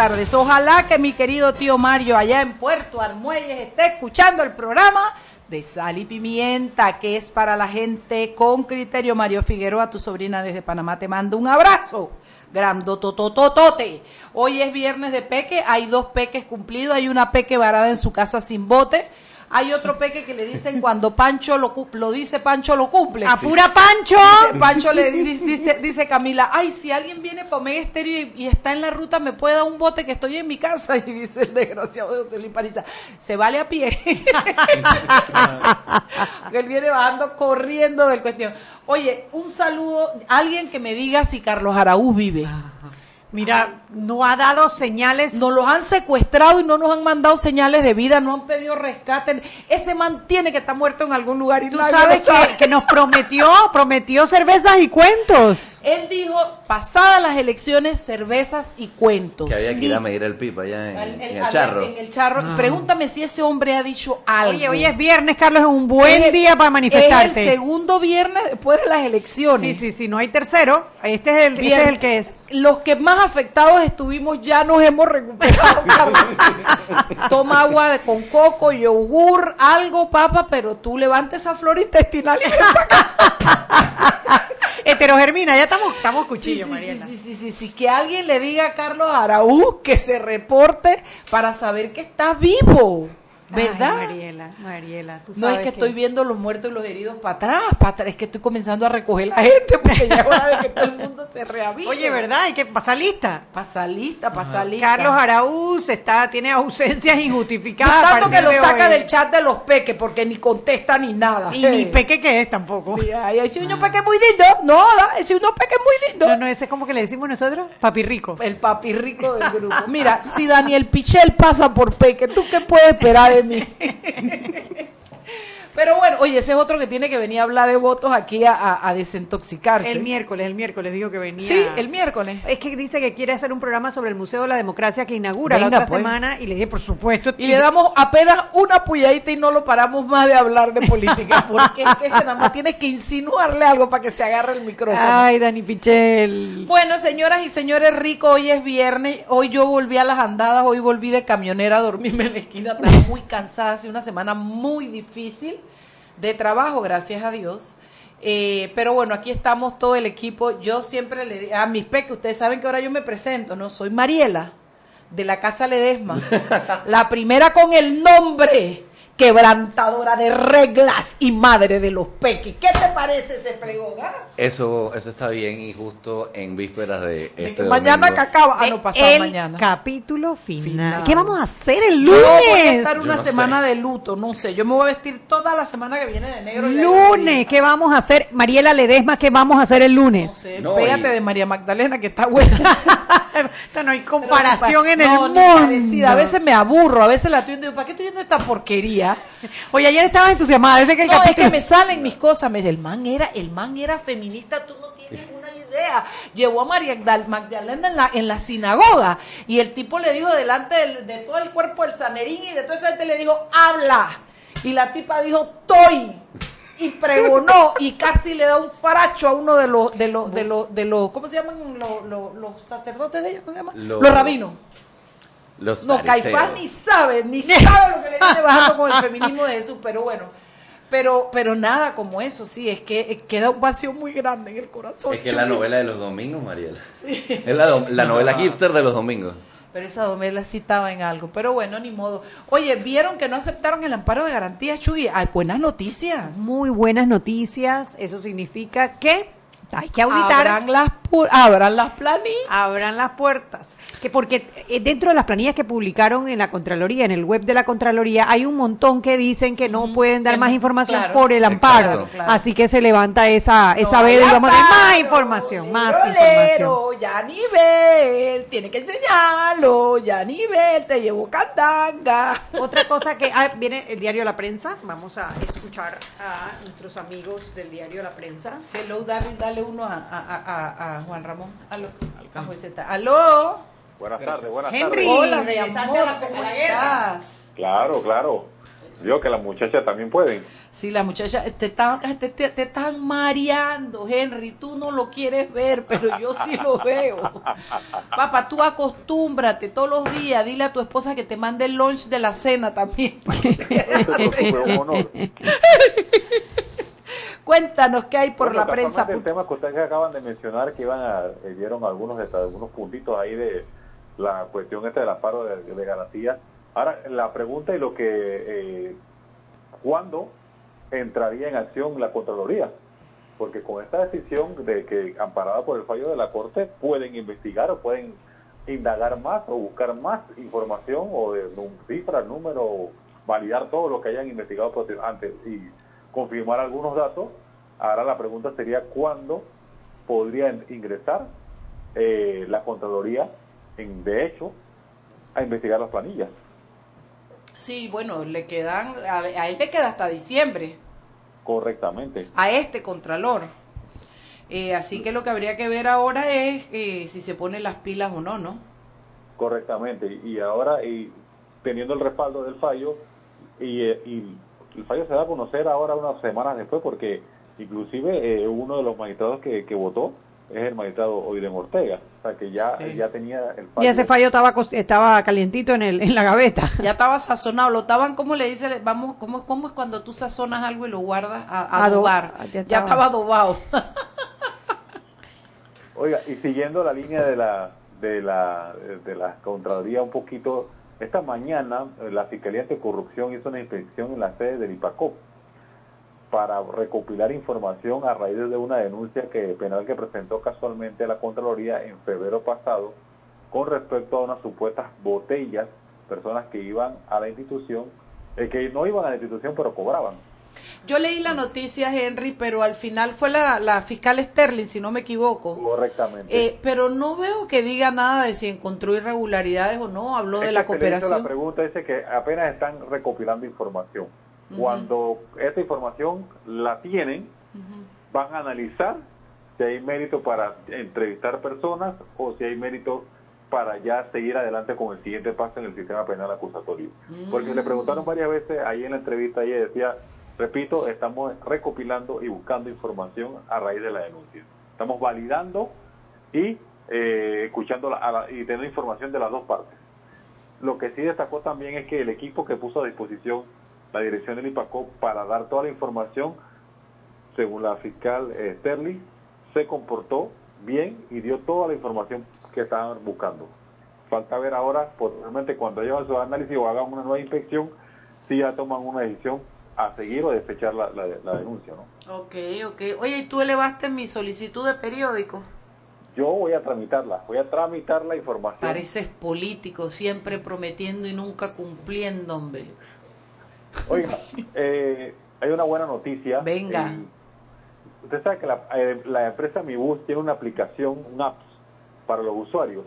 Tardes. Ojalá que mi querido tío Mario allá en Puerto Armuelles esté escuchando el programa de Sal y Pimienta, que es para la gente con criterio. Mario Figueroa, tu sobrina desde Panamá, te mando un abrazo. Grandototototote. Hoy es viernes de peque, hay dos peques cumplidos, hay una peque varada en su casa sin bote. Hay otro peque que le dicen cuando Pancho lo, lo dice, Pancho lo cumple. ¡Apura Pancho! Dice- Pancho le di- dice, dice Camila, ay, si alguien viene para Omega Estéreo y, y está en la ruta, me puede dar un bote que estoy en mi casa. Y dice el desgraciado de José Luis Paniza, se vale a pie. Él viene bajando, corriendo del cuestión. Oye, un saludo, alguien que me diga si Carlos Araúz vive. Mira, no ha dado señales. Nos los han secuestrado y no nos han mandado señales de vida, no han pedido rescate. Ese man tiene que estar muerto en algún lugar y Tú sabes lo sabe. que, que nos prometió, prometió cervezas y cuentos. Él dijo, pasadas las elecciones, cervezas y cuentos. Que había que ir a medir el pipa allá en, El- el- en el a ver, charro. en el charro. Pregúntame si ese hombre ha dicho algo. Oye, hoy es viernes, Carlos, es un buen Es- día para Es manifestarte. el segundo viernes después de las elecciones. Sí, sí, sí, no hay tercero. Este es el, este es el que es. Los que más afectados estuvimos ya nos hemos recuperado. Toma agua con coco, yogur, algo, papa, pero tú levantes esa flora intestinal y. Heterogermina, ya estamos, estamos cuchillo, sí, sí, Mariela. sí, sí, sí, sí, que alguien le diga a Carlos Araúz que se reporte para saber que está vivo, ¿verdad? Ay, Mariela, Mariela, tú No es que estoy viendo los muertos y los heridos para atrás, para atrás, es que estoy comenzando a recoger la gente porque ya es hora de que todo el mundo se reavive. Oye, ¿verdad? Hay que pasar lista. Pasa lista, pasa lista. Carlos Araúz está, tiene ausencias injustificadas. tanto que lo de saca hoy. del chat de los peques porque ni contesta ni nada. Y ni peque que es tampoco. Ay, ese uno peque muy lindo. No, ese uno peque muy lindo. No, no, ese es como que le decimos nosotros, papi rico. El papi rico del grupo. Mira, si Daniel Pichel pasa por Peque, ¿tú qué puedes esperar de mí? Pero bueno, oye, ese es otro que tiene que venir a hablar de votos aquí a, a- a desintoxicarse. El miércoles, el miércoles digo que venía. Sí, el miércoles. Es que dice que quiere hacer un programa sobre el Museo de la Democracia que inaugura Venga, la otra pues. semana y le dije, por supuesto. Y le damos apenas una puyadita y no lo paramos más de hablar de política, porque es que ese nada más tienes que insinuarle algo para que se agarre el micrófono. Ay, Dani Pichel. Bueno, señoras y señores, rico, hoy es viernes, hoy yo volví a las andadas, hoy volví de camionera a dormirme en la esquina, estaba muy cansada, hace una semana muy difícil de trabajo, gracias a Dios. Eh, pero bueno, aquí estamos todo el equipo. Yo siempre le digo a mis peques, ustedes saben que ahora yo me presento, ¿no? Soy Mariela, de la Casa Ledesma. la primera con el nombre quebrantadora de reglas y madre de los peques. ¿Qué te parece ese pregón? ah? Eso, eso está bien y justo en vísperas de De este mañana que acaba, ah, no, pasado el mañana. capítulo final. Final. ¿Qué vamos a hacer el Yo lunes? voy a estar una no semana sé. de luto, no sé. Yo me voy a vestir toda la semana que viene de negro. Lunes, ¿qué vamos a hacer? Mariela Ledesma, ¿qué vamos a hacer el No lunes? sé, No, pégate y- de María Magdalena, que está buena. Esto no hay comparación en No, el mundo. parecida. A veces me aburro, a veces la estoy viendo y digo, ¿para qué estoy viendo esta porquería? Oye, ayer estabas entusiasmada, ese que el No, es que me salen mis cosas. Me dice, el man era, el man era feminista, tú no tienes una idea. Llevó a María Magdal- Magdalena en la, en la sinagoga y el tipo le dijo delante del- de todo el cuerpo del sanerín y de toda esa gente le dijo, habla. Y la tipa dijo, estoy. Y pregonó y casi le da un faracho a uno de los, de los, de los, de los, ¿cómo se llaman los, los, los sacerdotes de ella? ¿Cómo se llaman? Los- los rabinos. Los No. Caifás ni sabe, ni sabe lo que le viene bajando con el feminismo de Jesús, pero bueno. Pero, pero nada como eso, sí, es que queda un vacío muy grande en el corazón. Es que es la novela de los domingos, Mariela. Es la, la novela hipster de los domingos. Pero esa domela sí estaba en algo. Pero bueno, ni modo. Oye, ¿vieron que no aceptaron el amparo de garantía, Chugui? Hay buenas noticias. Muy buenas noticias. Eso significa que hay que auditar. Abran las, pu- abran las planillas. abran las puertas. Que porque eh, dentro de las planillas que publicaron en la Contraloría, en el web de la Contraloría, hay un montón que dicen que no pueden dar más no, información claro. por el amparo. Exacto. Claro. Así que se levanta esa, esa veda y vamos a ver más información, más información. Ya nivel, tiene que enseñarlo. Ya nivel, te llevo candanga. Otra cosa que ah, viene el diario La Prensa, vamos a escuchar a nuestros amigos del diario La Prensa. Hello, dale, uno a, a, a, a- a Juan Ramón. Aló. A José Aló. Buenas tardes, buenas Henry. tardes. Hola, mi amor, ¿cómo estás? Claro, claro. Vio que las muchachas también pueden. Sí, la muchacha te están, te, te- te están mareando, Henry. Tú no lo quieres ver, pero yo sí lo veo. Papá, tú acostúmbrate todos los días. Dile a tu esposa que te mande el lunch de la cena también. para que te un honor. Cuéntanos qué hay por Bueno, la prensa. El tema que ustedes acaban de mencionar, que iban a, eh, dieron algunos, algunos puntitos ahí de la cuestión esta del amparo de, de garantía. Ahora, la pregunta y lo que, eh, ¿cuándo entraría en acción la Contraloría? Porque con esta decisión de que, amparada por el fallo de la Corte, pueden investigar o pueden indagar más o buscar más información o de cifras, números, validar todo lo que hayan investigado antes y confirmar algunos datos. Ahora la pregunta sería cuándo podría in- ingresar eh, la Contraloría, en, de hecho, a investigar las planillas. Sí, bueno, le quedan, a, a él le queda hasta diciembre, Correctamente. a este contralor. Eh, así que lo que habría que ver ahora es eh, si se ponen las pilas o no, ¿no? Correctamente. Y ahora, y teniendo el respaldo del fallo, y, eh, y el fallo se da a conocer ahora unas semanas después, porque inclusive eh, uno de los magistrados que, que votó es el magistrado Oiden Ortega. O sea, que ya, Sí. ya tenía el fallo. Y ese fallo estaba, estaba calientito en, el, en la gaveta. Ya estaba sazonado, lo estaban, ¿cómo le dice? Vamos, ¿cómo, ¿Cómo es cuando tú sazonas algo y lo guardas a, a Ado- adobar? ah, Ya ya estaba, estaba. adobado. Oiga, y siguiendo la línea de la de la de la Contraloría un poquito, esta mañana eh, la Fiscalía Anticorrupción hizo una inspección en la sede del IPACOP para recopilar información a raíz de una denuncia que penal que presentó casualmente la Contraloría en febrero pasado con respecto a unas supuestas botellas, personas que iban a la institución, eh, que no iban a la institución pero cobraban. Yo leí la noticia, Henry, pero al final fue la, la fiscal Sterling, si no me equivoco. Correctamente. Eh, pero no veo que diga nada de si encontró irregularidades o no, habló de Es la que cooperación. La pregunta dice que apenas están recopilando información. Cuando esta información la tienen, van a analizar si hay mérito para entrevistar personas o si hay mérito para ya seguir adelante con el siguiente paso en el sistema penal acusatorio. Porque le preguntaron varias veces ahí en la entrevista y ella decía, repito, estamos recopilando y buscando información a raíz de la denuncia. Estamos validando y eh, escuchando y teniendo información de las dos partes. Lo que sí destacó también es que el equipo que puso a disposición la dirección del IPACO para dar toda la información, según la fiscal eh, Sterling, se comportó bien y dio toda la información que estaban buscando. Falta ver ahora, posteriormente, cuando hagan su análisis o hagan una nueva inspección, si ya toman una decisión a seguir o desechar la, la- la denuncia. ¿no? Ok, ok. Oye, ¿y tú elevaste mi solicitud de periódico? Yo voy a tramitarla, voy a tramitar la información. Pareces político, siempre prometiendo y nunca cumpliendo, hombre. Oiga, eh, hay una buena noticia. Venga. Usted sabe que la, eh, la empresa Mi Bus tiene una aplicación, un app para los usuarios,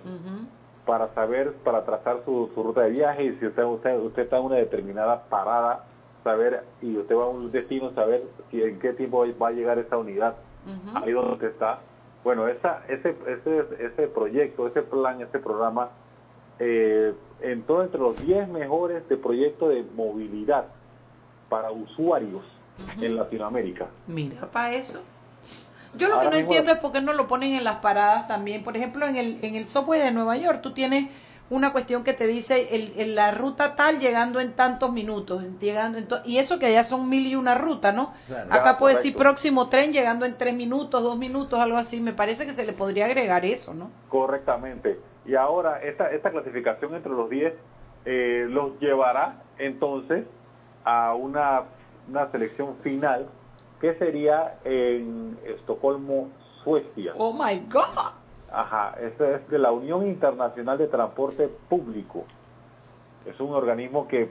para saber, para trazar su, su ruta de viaje y si usted, usted, usted está en una determinada parada, saber, y usted va a un destino, saber si en qué tiempo va a llegar esa unidad, ahí donde usted está. Bueno, esa, ese, ese, ese proyecto, ese plan, ese programa, eh, entró entre los 10 mejores de proyectos de movilidad para usuarios en Latinoamérica. Mira para eso. Yo lo que no mismo- entiendo es por qué no lo ponen en las paradas también. Por ejemplo, en el, en el subway de Nueva York, tú tienes una cuestión que te dice el, el- la ruta tal llegando en tantos minutos, llegando en y eso que allá son mil y una ruta, ¿no? Claro. Acá puede decir próximo tren llegando en tres minutos, dos minutos, algo así. Me parece que se le podría agregar eso, ¿no? Correctamente. Y ahora esta, esta clasificación entre los 10 eh, los llevará entonces a una, una selección final que sería en Estocolmo, Suecia. Oh my God. Ajá, este es de la Unión Internacional de Transporte Público. Es un organismo que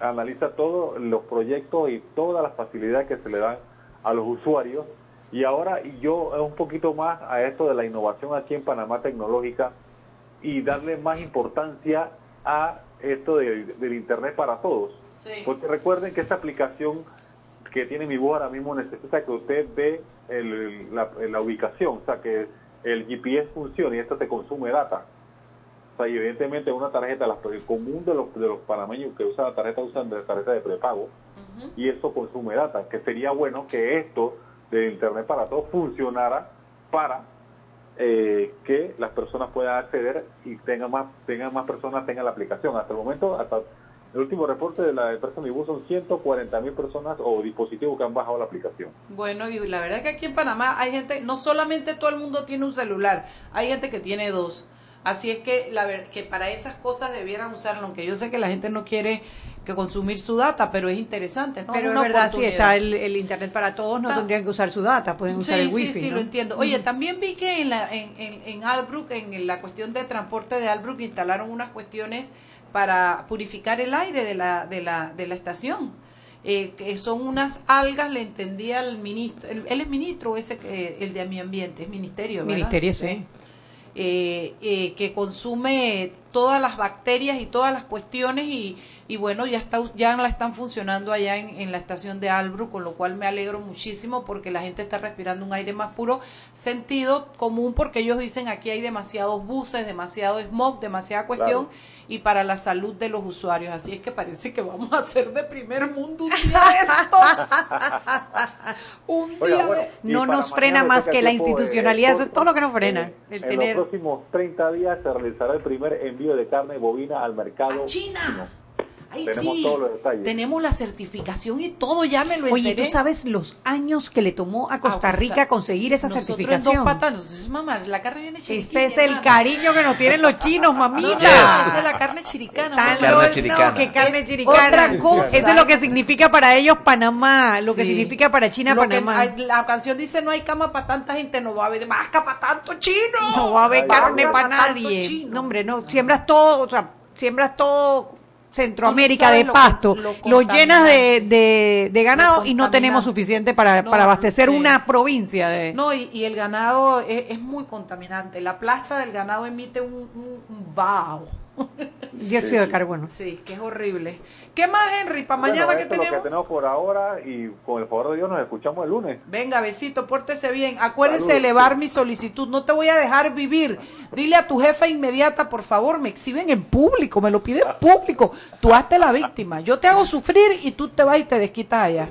analiza todos los proyectos y todas las facilidades que se le dan a los usuarios. Y ahora yo un poquito más a esto de la innovación aquí en Panamá tecnológica y darle más importancia a esto del, del Internet para todos. Sí. Porque recuerden que esta aplicación que tiene mi voz ahora mismo necesita que usted ve el- la, la ubicación, o sea, que el GPS funcione y esto te consume data. O sea, y evidentemente una tarjeta, las- el común de los, de los panameños que usan la tarjeta usan de tarjeta de prepago y eso consume data, que sería bueno que esto de Internet para todos funcionara para eh, que las personas puedan acceder y tengan más, tengan más personas tengan la aplicación. Hasta el momento, hasta el último reporte de la empresa Mibus son 140 mil personas o dispositivos que han bajado la aplicación. Bueno, y la verdad es que aquí en Panamá hay gente, no solamente todo el mundo tiene un celular, hay gente que tiene dos. Así es que, la ver, que para esas cosas debieran usarlo, aunque yo sé que la gente no quiere que consumir su data, pero es interesante, ¿no? Pero es verdad, si está el, el Internet para todos, no Está- tendrían que usar su data, pueden usar sí, el wifi. Sí, sí, ¿no? lo entiendo. Oye, también vi que en, la, en, en, en Albrook, en la cuestión de transporte de Albrook, instalaron unas cuestiones para purificar el aire de la, de la, de la estación. Eh, que son unas algas, le entendía al ministro, él, él es ministro, ese que- el de mi ambiente, es ministerio, ¿verdad? Ministerio, sí. eh, eh, que consume todas las bacterias y todas las cuestiones y, y bueno, ya está ya la están funcionando allá en, en la estación de Albrook, con lo cual me alegro muchísimo porque la gente está respirando un aire más puro, sentido común porque ellos dicen aquí hay demasiados buses, demasiado smog, demasiada cuestión y para la salud de los usuarios, así es que parece que vamos a ser de primer mundo un día de estos. un día Oiga, de bueno, No nos frena más que la institucionalidad, eso es todo lo que nos en- frena, el en tener- los próximos 30 días se realizará el primer envío de carne bovina al mercado ¡A China! chino. Ay, Tenemos sí. todos los detalles. Tenemos la certificación y todo, ya me lo Oye, enteré. ¿tú sabes los años que le tomó a Costa Rica conseguir esa Nosotros en certificación? dos patas, entonces, mamá, la carne viene chiriquita. Ese es el cariño que nos tienen los chinos, mamita. No, esa es la carne chiricana. Tan. Carne chiricana. No, que carne Es chiricana. otra cosa. Eso es lo que significa para ellos Panamá, lo que significa para China Lo Panamá. la canción dice no hay cama para tanta gente, no va a haber más para tanto chino. No va a haber Ay, carne para nadie. No, hombre, no. Siembras todo, o sea, siembras todo Centroamérica de pasto, lo lo, llenas de, de, de ganado y no tenemos suficiente para, No, para abastecer una provincia de... No, y, y el ganado es, es muy contaminante. La plasta del ganado emite un, un, un vaho. Dióxido de carbono. Sí, que es horrible. ¿Qué más, Henry? Para Bueno, mañana que es lo tenemos. que tenemos por ahora y con el favor de Dios nos escuchamos el lunes. Venga, besito, pórtese bien. Acuérdese de elevar mi solicitud. No te voy a dejar vivir. Dile a tu jefa inmediata, por favor, me exhiben en público, me lo pide en público. Tú hazte la víctima. Yo te hago sufrir y tú te vas y te desquitas allá.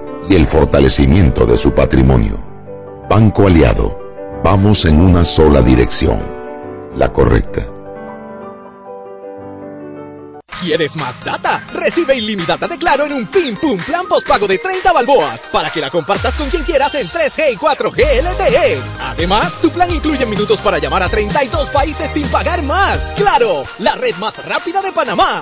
y el fortalecimiento de su patrimonio. Banco Aliado, vamos en una sola dirección, la correcta. ¿Quieres más data? Recibe ilimitada de Claro en un Pim Pum Plan postpago de 30 balboas para que la compartas con quien quieras en 3G y 4G LTE. Además, tu plan incluye minutos para llamar a 32 países sin pagar más. ¡Claro! La red más rápida de Panamá.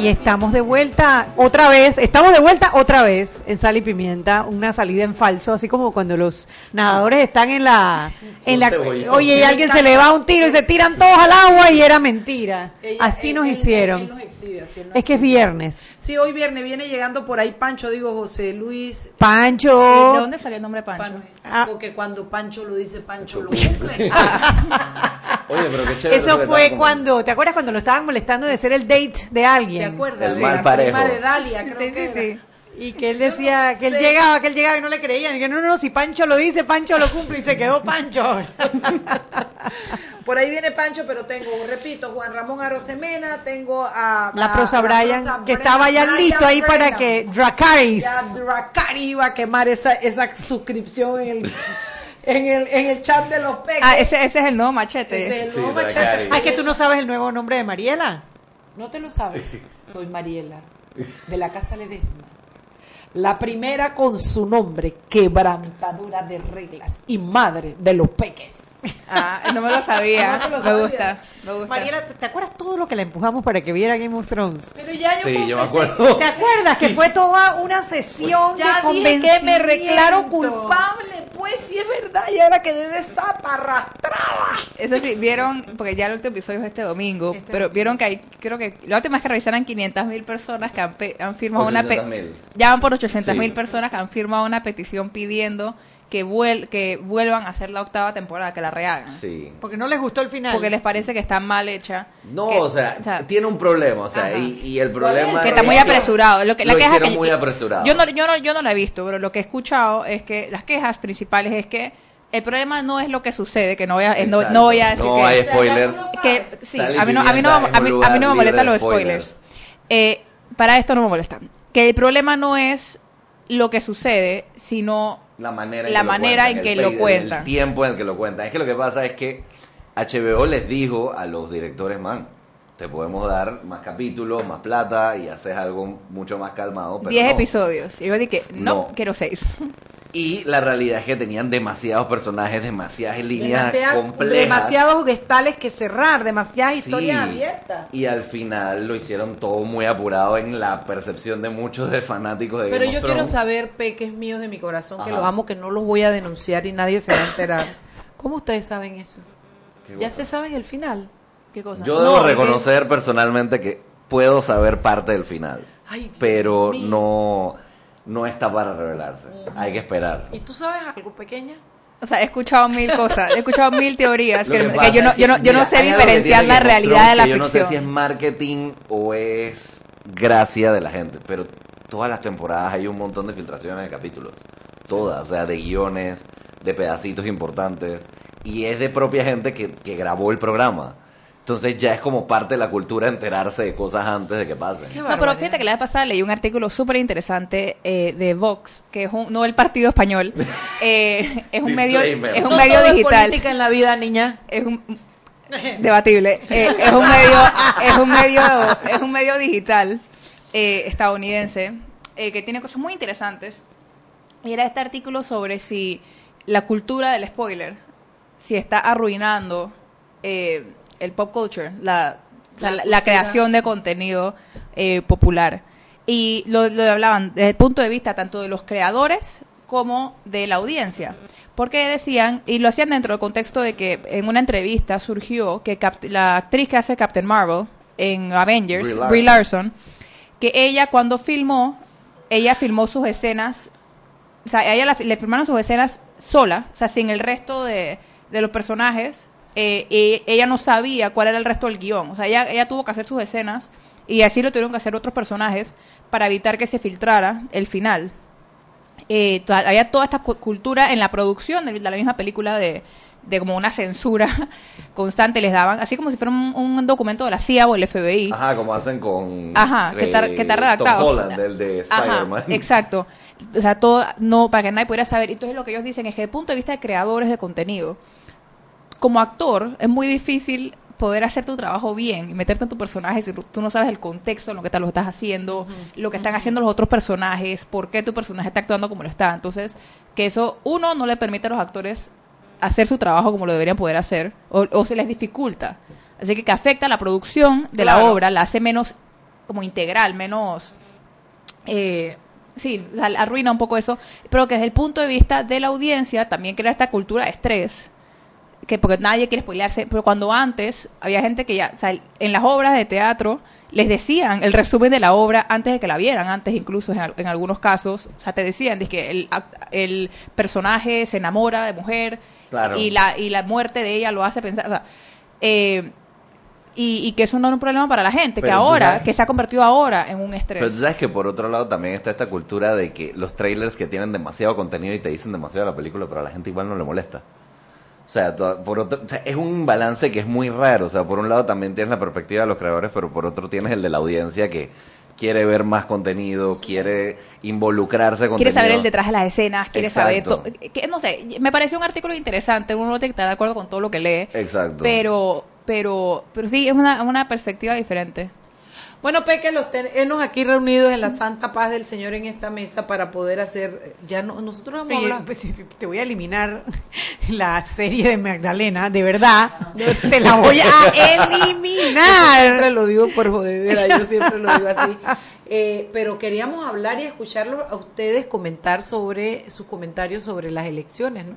Y estamos de vuelta otra vez, estamos de vuelta otra vez en Sal y Pimienta, una salida en falso, así como cuando los nadadores están en la... En la oye, y alguien se le va un tiro y se tiran todos al agua y era mentira. Así nos hicieron. es que es viernes. Sí, hoy viernes viene llegando por ahí Pancho, digo José Luis. Pancho. ¿De dónde salió el nombre Pancho? Pan-. Porque cuando Pancho lo dice, Pancho lo cumple. Oye, pero qué chévere. Eso fue cuando, ¿te acuerdas cuando lo estaban molestando de ser el date de alguien? ¿Te acuerdas? El de mal parejo. de Dalia, creo Sí, que sí, era. sí. Y que él decía no que él sé. llegaba, que él llegaba y no le creían. Y que no, no, no, si Pancho lo dice, Pancho lo cumple y se quedó Pancho. Por ahí viene Pancho, pero tengo, repito, Juan Ramón Arosemena, tengo a... La prosa a la Brian, prosa que estaba ya Brian listo ahí para que Dracaris. Ya Dracari iba a quemar esa, esa suscripción en el, en el, en el chat de los peques. Ah, ese, ese es el nuevo machete. Ese es el Sí, nuevo machete. Ay, que tú no sabes el nuevo nombre de Mariela. No te lo sabes. Soy Mariela, de la Casa Ledesma. La primera con su nombre, quebrantadora de reglas y madre de los peques. Ah, no me lo sabía. No te lo me gusta, me gusta. Mariela, ¿te acuerdas todo lo que la empujamos para que viera Game of Thrones? Pero ya yo Sí, yo me acuerdo. ¿Te acuerdas que fue toda una sesión Ya de dije que me reclaro convencimiento? culpable, pues si es verdad, y ahora quedé de zapa arrastrada. Eso sí, vieron, porque ya el último episodio es este domingo, Este pero vieron que hay, creo que la última vez que revisaron 500 mil personas que han, pe- han firmado una... pe- 800.000. Ya van por 800 mil Sí. personas que han firmado una petición pidiendo que, vuel que vuelvan a hacer la octava temporada, que la rehagan. Sí. Porque no les gustó el final. Porque les parece que está mal hecha. No, que- o sea, tiene un problema, o sea, y, y el problema que está es muy apresurado. Lo que, la lo queja hicieron que- muy apresurado. Yo no, yo, no, yo no la he visto, pero lo que he escuchado es que las quejas principales es que el problema no es lo que sucede, que no voy a, no, no voy a decir No que, hay spoilers. que sí, a mí no, a mí no, a mí, es a mí no me molestan los spoilers. spoilers. Eh, para esto no me molestan. Que el problema no es lo que sucede, sino la manera en la que lo cuentan, en que el lo pe- el- cuentan. El tiempo en el que lo cuentan. Es que lo que pasa es que HBO les dijo a los directores, man, te podemos dar más capítulos, más plata y haces algo mucho más calmado. pero 10 no. episodios. Y yo dije, no, No. quiero 6. Y la realidad es que tenían demasiados personajes, demasiadas líneas Demasiada- complejas. demasiados gestales que cerrar, demasiadas Sí. historias abiertas. Y al final lo hicieron todo muy apurado en la percepción de muchos de fanáticos de Pero Game yo of quiero Thrones. saber, peques míos de mi corazón, que los amo, que no los voy a denunciar y nadie se va a enterar. ¿Cómo ustedes saben eso? Ya se saben el final. ¿Qué cosa? Yo debo No, reconocer personalmente que puedo saber parte del final, Ay, pero mío. no, no está para revelarse. Hay que esperar. ¿Y tú sabes algo pequeña? O sea, he escuchado mil cosas, he escuchado mil teorías que, que que pasa yo no, yo no, yo no sé diferenciar la realidad de la que Yo no sé ficción. si es marketing o es gracia de la gente, pero todas las temporadas hay un montón de filtraciones de capítulos. Todas, o sea, de guiones, de pedacitos importantes. Y es de propia gente que, que grabó el programa. Entonces ya es como parte de la cultura enterarse de cosas antes de que pasen. No, pero fíjate que la vez pasada leí un artículo súper interesante eh, de Vox, que es un, no el partido español, eh, es un medio, es un No medio todo es digital. política en la vida, niña. Es un debatible. Eh, es un medio, es un medio, es un medio digital eh, estadounidense eh, que tiene cosas muy interesantes. Y era este artículo sobre si la cultura del spoiler, si está arruinando eh, el pop culture, la, La la, la cultura. creación de contenido eh, popular. Y lo, lo hablaban desde el punto de vista tanto de los creadores como de la audiencia. Porque decían, y lo hacían dentro del contexto de que en una entrevista surgió que Cap- la actriz que hace Captain Marvel en Avengers, Brie Brie Larson. Larson, que ella cuando filmó, ella filmó sus escenas, o sea, a ella la- le filmaron sus escenas sola, o sea, sin el resto de, de los personajes, eh, y ella no sabía cuál era el resto del guion, o sea, ella, ella tuvo que hacer sus escenas y así lo tuvieron que hacer otros personajes para evitar que se filtrara el final. Eh, había toda esta cu- cultura en la producción de la misma película de, de como una censura constante les daban, así como si fuera un, un documento de la CIA o el FBI. Ajá, como hacen con... Ajá, que está, eh, que está redactado. Tom Holland, el de Spider-Man. exacto. O sea, todo, no, para que nadie pudiera saber. Entonces lo que ellos dicen es que desde el punto de vista de creadores de contenido, como actor, es muy difícil poder hacer tu trabajo bien y meterte en tu personaje si tú no sabes el contexto en lo que te lo estás haciendo, lo que están haciendo los otros personajes, por qué tu personaje está actuando como lo está. Entonces, que eso, uno, no le permite a los actores hacer su trabajo como lo deberían poder hacer, o, o se les dificulta. Así que que afecta la producción de la obra, la hace menos como integral, menos eh, sí, arruina un poco eso, pero que desde el punto de vista de la audiencia también crea esta cultura de estrés, que porque nadie quiere spoilearse, pero cuando antes había gente que ya, o sea, en las obras de teatro les decían el resumen de la obra antes de que la vieran, antes incluso en, en algunos casos, o sea, te decían dice que el, el personaje se enamora de mujer Claro. y la y la muerte de ella lo hace pensar, o sea, eh, y, y que eso no era un problema para la gente, que Pero ahora, sabes- que se ha convertido ahora en un estrés. Pero tú sabes que por otro lado también está esta cultura de que los trailers que tienen demasiado contenido y te dicen demasiado de la película, pero a la gente igual no le molesta. O sea, por otro, o sea, es un balance que es muy raro. O sea, por un lado también tienes la perspectiva de los creadores, pero por otro tienes el de la audiencia que quiere ver más contenido, quiere involucrarse con quiere saber el detrás de las escenas, quiere saber Exacto. Que, no sé, me pareció un artículo interesante, uno no tiene que estar de acuerdo con todo lo que lee, Exacto. pero pero pero sí, es una, una perspectiva diferente. Bueno, Peque, los tenemos aquí reunidos en la santa paz del Señor en esta mesa para poder hacer, ya no, nosotros vamos a Oye, hablar. pues, te voy a eliminar la serie de Magdalena, de verdad. Te la voy a eliminar. siempre lo digo por jodedera, yo siempre lo digo así. Eh, pero queríamos hablar y escucharlos a ustedes comentar sobre sus comentarios sobre las elecciones, ¿no?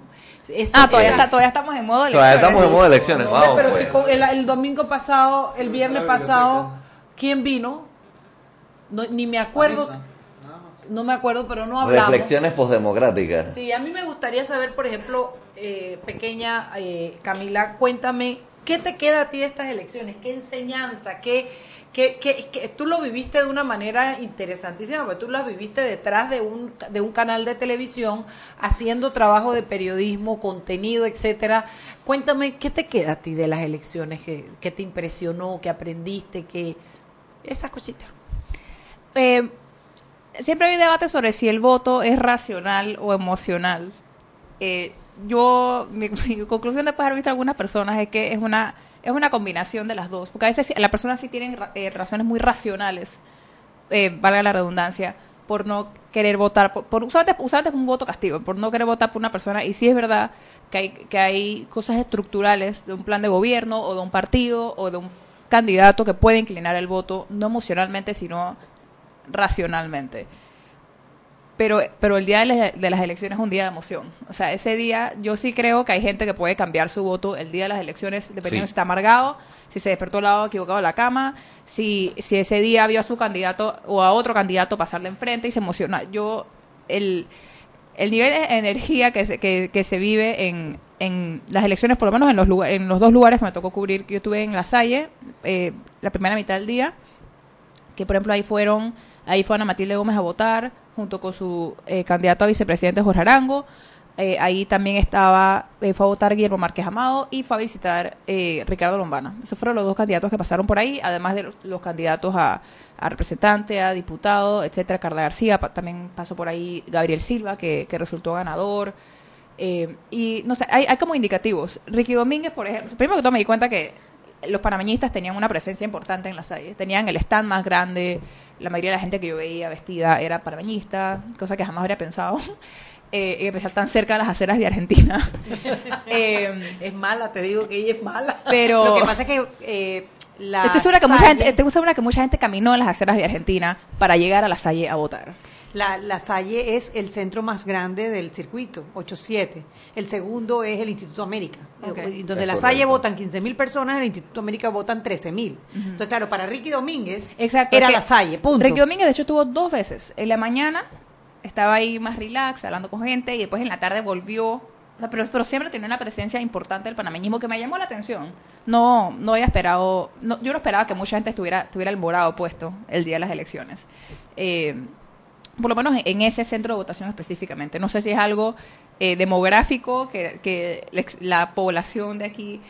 Eso- ah, todavía, está- todavía estamos en modo Todavía elecciones. estamos en modo elecciones, vamos. pero pues. si con- el, el domingo pasado, el viernes pasado, ¿quién vino? No, ni me acuerdo. No me acuerdo, pero no hablamos. Reflexiones postdemocráticas. Sí, a mí me gustaría saber, por ejemplo, eh, pequeña eh, Camila, cuéntame, ¿qué te queda a ti de estas elecciones? ¿Qué enseñanza? ¿Qué, qué, qué- qué- tú lo viviste de una manera interesantísima, porque tú las viviste detrás de un, de un canal de televisión, haciendo trabajo de periodismo, contenido, etcétera. Cuéntame, ¿qué te queda a ti de las elecciones? ¿Qué, qué te impresionó? ¿Qué aprendiste? ¿Qué, esas cositas. Eh, siempre hay debate sobre si el voto es racional o emocional. Eh, yo, mi, mi conclusión después de haber visto a algunas personas es que es una, es una combinación de las dos. Porque a veces las personas sí tienen eh, razones muy racionales, eh, valga la redundancia, por no querer votar, por, por usualmente, usualmente es un voto castigo, por no querer votar por una persona. Y sí es verdad que hay, que hay cosas estructurales de un plan de gobierno o de un partido o de un candidato que puede inclinar el voto, no emocionalmente, sino racionalmente. Pero, pero el día de, la- de las elecciones es un día de emoción. O sea, ese día yo sí creo que hay gente que puede cambiar su voto el día de las elecciones, dependiendo Sí. si está amargado, si se despertó al lado equivocado de la cama, si, si ese día vio a su candidato o a otro candidato pasarle enfrente y se emociona. Yo, el, el nivel de energía que se, que, que se vive en, en las elecciones, por lo menos en los, lugar- en los dos lugares que me tocó cubrir, que yo estuve en La Salle, eh, la primera mitad del día, que por ejemplo ahí fueron, ahí fue Ana Matilde Gómez a votar, junto con su eh, candidato a vicepresidente Jorge Arango. Eh, ahí también estaba, eh, fue a votar Guillermo Márquez Amado y fue a visitar eh, Ricardo Lombana. Esos fueron los dos candidatos que pasaron por ahí, además de los, los candidatos a, a representante, a diputado, etcétera. Carla García, pa- también pasó por ahí Gabriel Silva, que, que resultó ganador. Eh, y no sé, hay, hay como indicativos. Ricky Domínguez, por ejemplo, primero que todo me di cuenta que los panameñistas tenían una presencia importante en las calles. Tenían el stand más grande, la mayoría de la gente que yo veía vestida era panameñista, cosa que jamás habría pensado. Eh, y empezar tan cerca de las aceras de Argentina. Eh, es mala, te digo que ella es mala. pero Lo que pasa es que eh, la estoy segura que mucha Salle- gente, estoy segura que mucha gente caminó en las aceras de Argentina para llegar a la Salle a votar. La, la Salle es el centro más grande del circuito, 8-7. El segundo es el Instituto América. Ok. Eh, Donde Es la Salle correcto. votan 15.000 personas, el Instituto América votan 13.000. Entonces, claro, para Ricky Domínguez Exacto, era la Salle, punto. Ricky Domínguez, de hecho, tuvo dos veces. En la mañana estaba ahí más relax, hablando con gente, y después en la tarde volvió. Pero, pero siempre tenía una presencia importante del panameñismo que me llamó la atención. No, no había esperado, no, yo no esperaba que mucha gente estuviera, tuviera el morado puesto el día de las elecciones. Eh, por lo menos en, ese centro de votación específicamente. No sé si es algo eh, demográfico, que, que la población de aquí...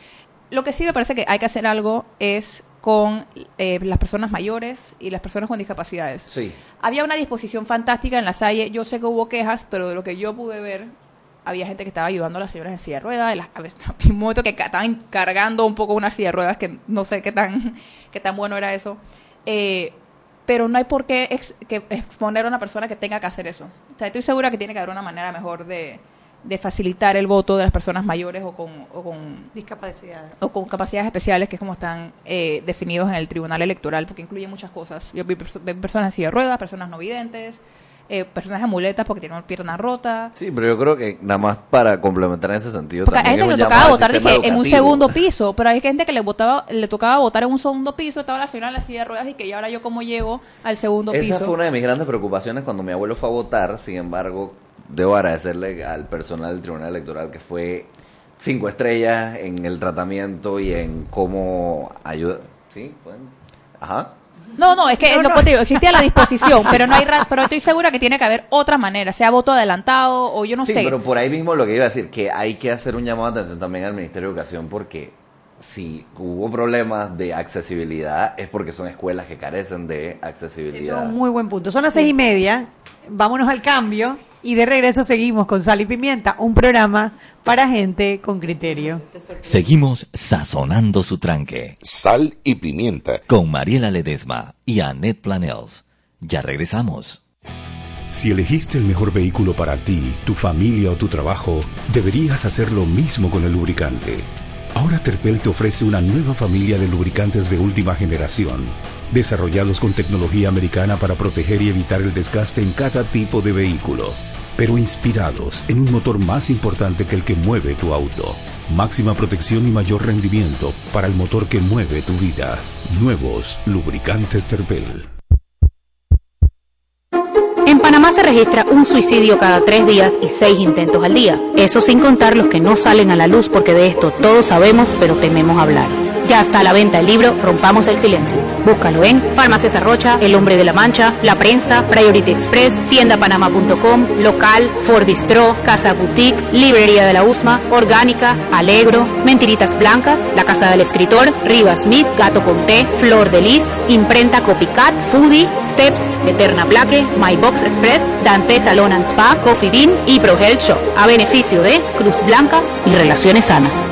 Lo que sí me parece que hay que hacer algo es con eh, las personas mayores y las personas con discapacidades. Sí. Había una disposición fantástica en la Salle. Yo sé que hubo quejas, pero de lo que yo pude ver, había gente que estaba ayudando a las señoras en silla de ruedas. las- un momento que estaban cargando un poco una silla de ruedas, que no sé qué tan, qué tan bueno era eso. Eh, pero no hay por qué ex- que exponer a una persona que tenga que hacer eso. O sea, estoy segura que tiene que haber una manera mejor de, de facilitar el voto de las personas mayores o con, o con Discapacidades. o con capacidades especiales, que es como están eh, definidos en el Tribunal Electoral, porque incluye muchas cosas. Yo vi personas en silla de ruedas, personas no videntes, eh, personas de muletas porque tienen una pierna rota. Sí, pero yo creo que nada más para complementar en ese sentido. Porque hay también gente que le tocaba votar en un segundo piso, pero hay gente que le votaba, le tocaba votar en un segundo piso, estaba la señora en la silla de ruedas y que ya ahora yo cómo llego al segundo Esa piso. fue una de mis grandes preocupaciones cuando mi abuelo fue a votar. Sin embargo, debo agradecerle al personal del Tribunal Electoral que fue cinco estrellas en el tratamiento y en cómo ayuda. ¿Sí? Fue- Ajá. No, no, es que lo que te digo, existía la disposición, pero no hay ra- pero estoy segura que tiene que haber otra manera, sea voto adelantado o yo no sí, sé. pero por ahí mismo lo que iba a decir, que hay que hacer un llamado de atención también al Ministerio de Educación porque si hubo problemas de accesibilidad es porque son escuelas que carecen de Eso accesibilidad. es un muy buen punto. Son las seis y media. Vámonos al cambio. Y de regreso seguimos con Sal y Pimienta, un programa para gente con criterio. Seguimos sazonando su tranque. Sal y Pimienta. Con Mariela Ledesma y Annette Planels. Ya regresamos. Si elegiste el mejor vehículo para ti, tu familia o tu trabajo, deberías hacer lo mismo con el lubricante. Ahora Terpel te ofrece una nueva familia de lubricantes de última generación, desarrollados con tecnología americana para proteger y evitar el desgaste en cada tipo de vehículo, pero inspirados en un motor más importante que el que mueve tu auto. Máxima protección y mayor rendimiento para el motor que mueve tu vida. Nuevos lubricantes Terpel. En Panamá se registra un suicidio cada tres días y seis intentos al día. Eso sin contar los que no salen a la luz porque de esto todos sabemos pero tememos hablar. Ya está a la venta el libro Rompamos el Silencio. Búscalo en Farmacias Arrocha, El Hombre de la Mancha, La Prensa, Priority Express, tiendapanama.com, Local, Ford Bistro, Casa Boutique, Librería de la Usma, Orgánica, Alegro, Mentiritas Blancas, La Casa del Escritor, Rivas Smith, Gato con Té, Flor de Lis, Imprenta Copycat, Foodie, Steps, Eterna Plaque, My Box Express, Dante Salon and Spa, Coffee Bean y Pro Health Shop, a beneficio de Cruz Blanca y Relaciones Sanas.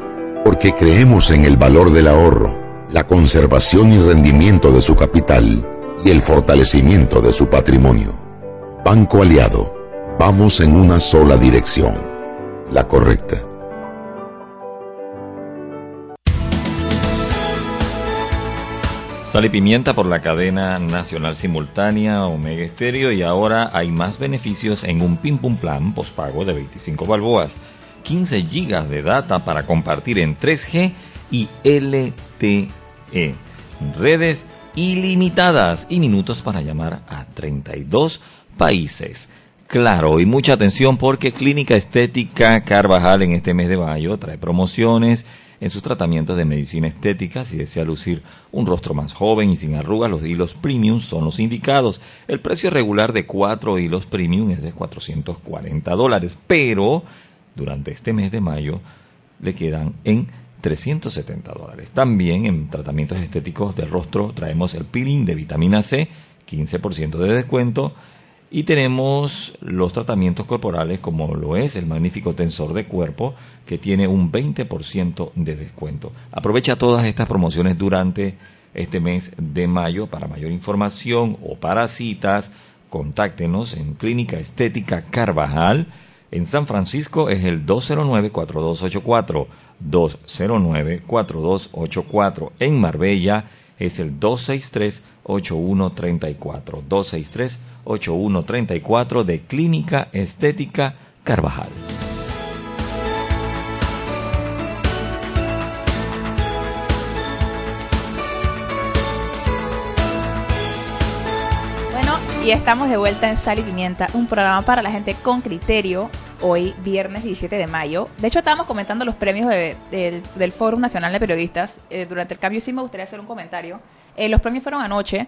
porque creemos en el valor del ahorro, la conservación y rendimiento de su capital y el fortalecimiento de su patrimonio. Banco Aliado, vamos en una sola dirección, la correcta. Sal y pimienta por la cadena nacional simultánea Omega Estéreo y ahora hay más beneficios en un Pim Pum Plan pospago de 25 balboas, 15 gigas de data para compartir en 3G y LTE, redes ilimitadas y minutos para llamar a 32 países. Claro, y mucha atención porque Clínica Estética Carvajal en este mes de mayo trae promociones en sus tratamientos de medicina estética. Si desea lucir un rostro más joven y sin arrugas, los hilos premium son los indicados. El precio regular de cuatro hilos premium es de 440 dólares, pero durante este mes de mayo le quedan en 370 dólares. También en tratamientos estéticos del rostro traemos el peeling de vitamina C, 15% de descuento. Y tenemos los tratamientos corporales como lo es el magnífico tensor de cuerpo que tiene un 20% de descuento. Aprovecha todas estas promociones durante este mes de mayo. Para mayor información o para citas, contáctenos en Clínica Estética Carvajal. En San Francisco es el 209-4284. 209-4284. En Marbella es el 263-8134. 263-8134 de Clínica Estética Carvajal. Bueno, y estamos de vuelta en Sal y Pimienta, un programa para la gente con criterio. Hoy, viernes 17 de mayo. De hecho, estábamos comentando los premios de- del, del Foro Nacional de Periodistas. Eh, durante el cambio sí me gustaría hacer un comentario. Eh, los premios fueron anoche.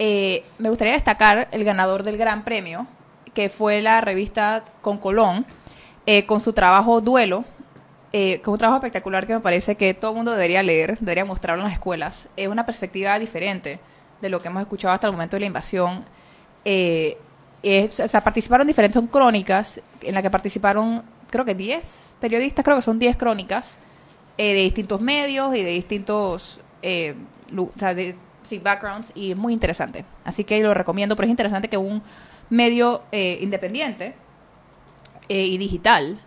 Eh, me gustaría destacar el ganador del Gran Premio, que fue la revista Con Colón, eh, con su trabajo Duelo, eh, con un trabajo espectacular que me parece que todo el mundo debería leer, debería mostrarlo en las escuelas. Es una perspectiva diferente de lo que hemos escuchado hasta el momento de la invasión. Eh, es- o sea, participaron diferentes, son crónicas, en la que participaron creo que 10 periodistas, creo que son 10 crónicas, eh, de distintos medios y de distintos eh, lu- o sea, de- sí, backgrounds, y es muy interesante. Así que lo recomiendo, pero es interesante que un medio eh, independiente eh, y digital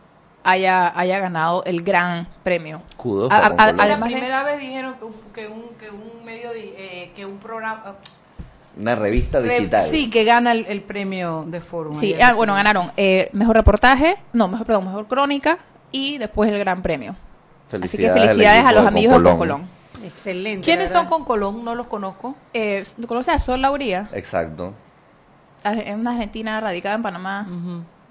haya, haya ganado el gran premio. Kudos A- a la además de- primera vez dijeron que un, que un, que un medio, eh, que un programa... Una revista re- digital. sí, que gana el, el premio de Forum. Sí, ah, bueno, ganaron eh, mejor reportaje, no, mejor, perdón, mejor crónica y después el gran premio. Así que Felicidades felicidades a los de amigos de Concolón. Concolón. Excelente. ¿Quiénes son verdad. con Colón? No los conozco. Eh, ¿Conoces a Sol Lauría? Exacto. Es una argentina radicada en Panamá.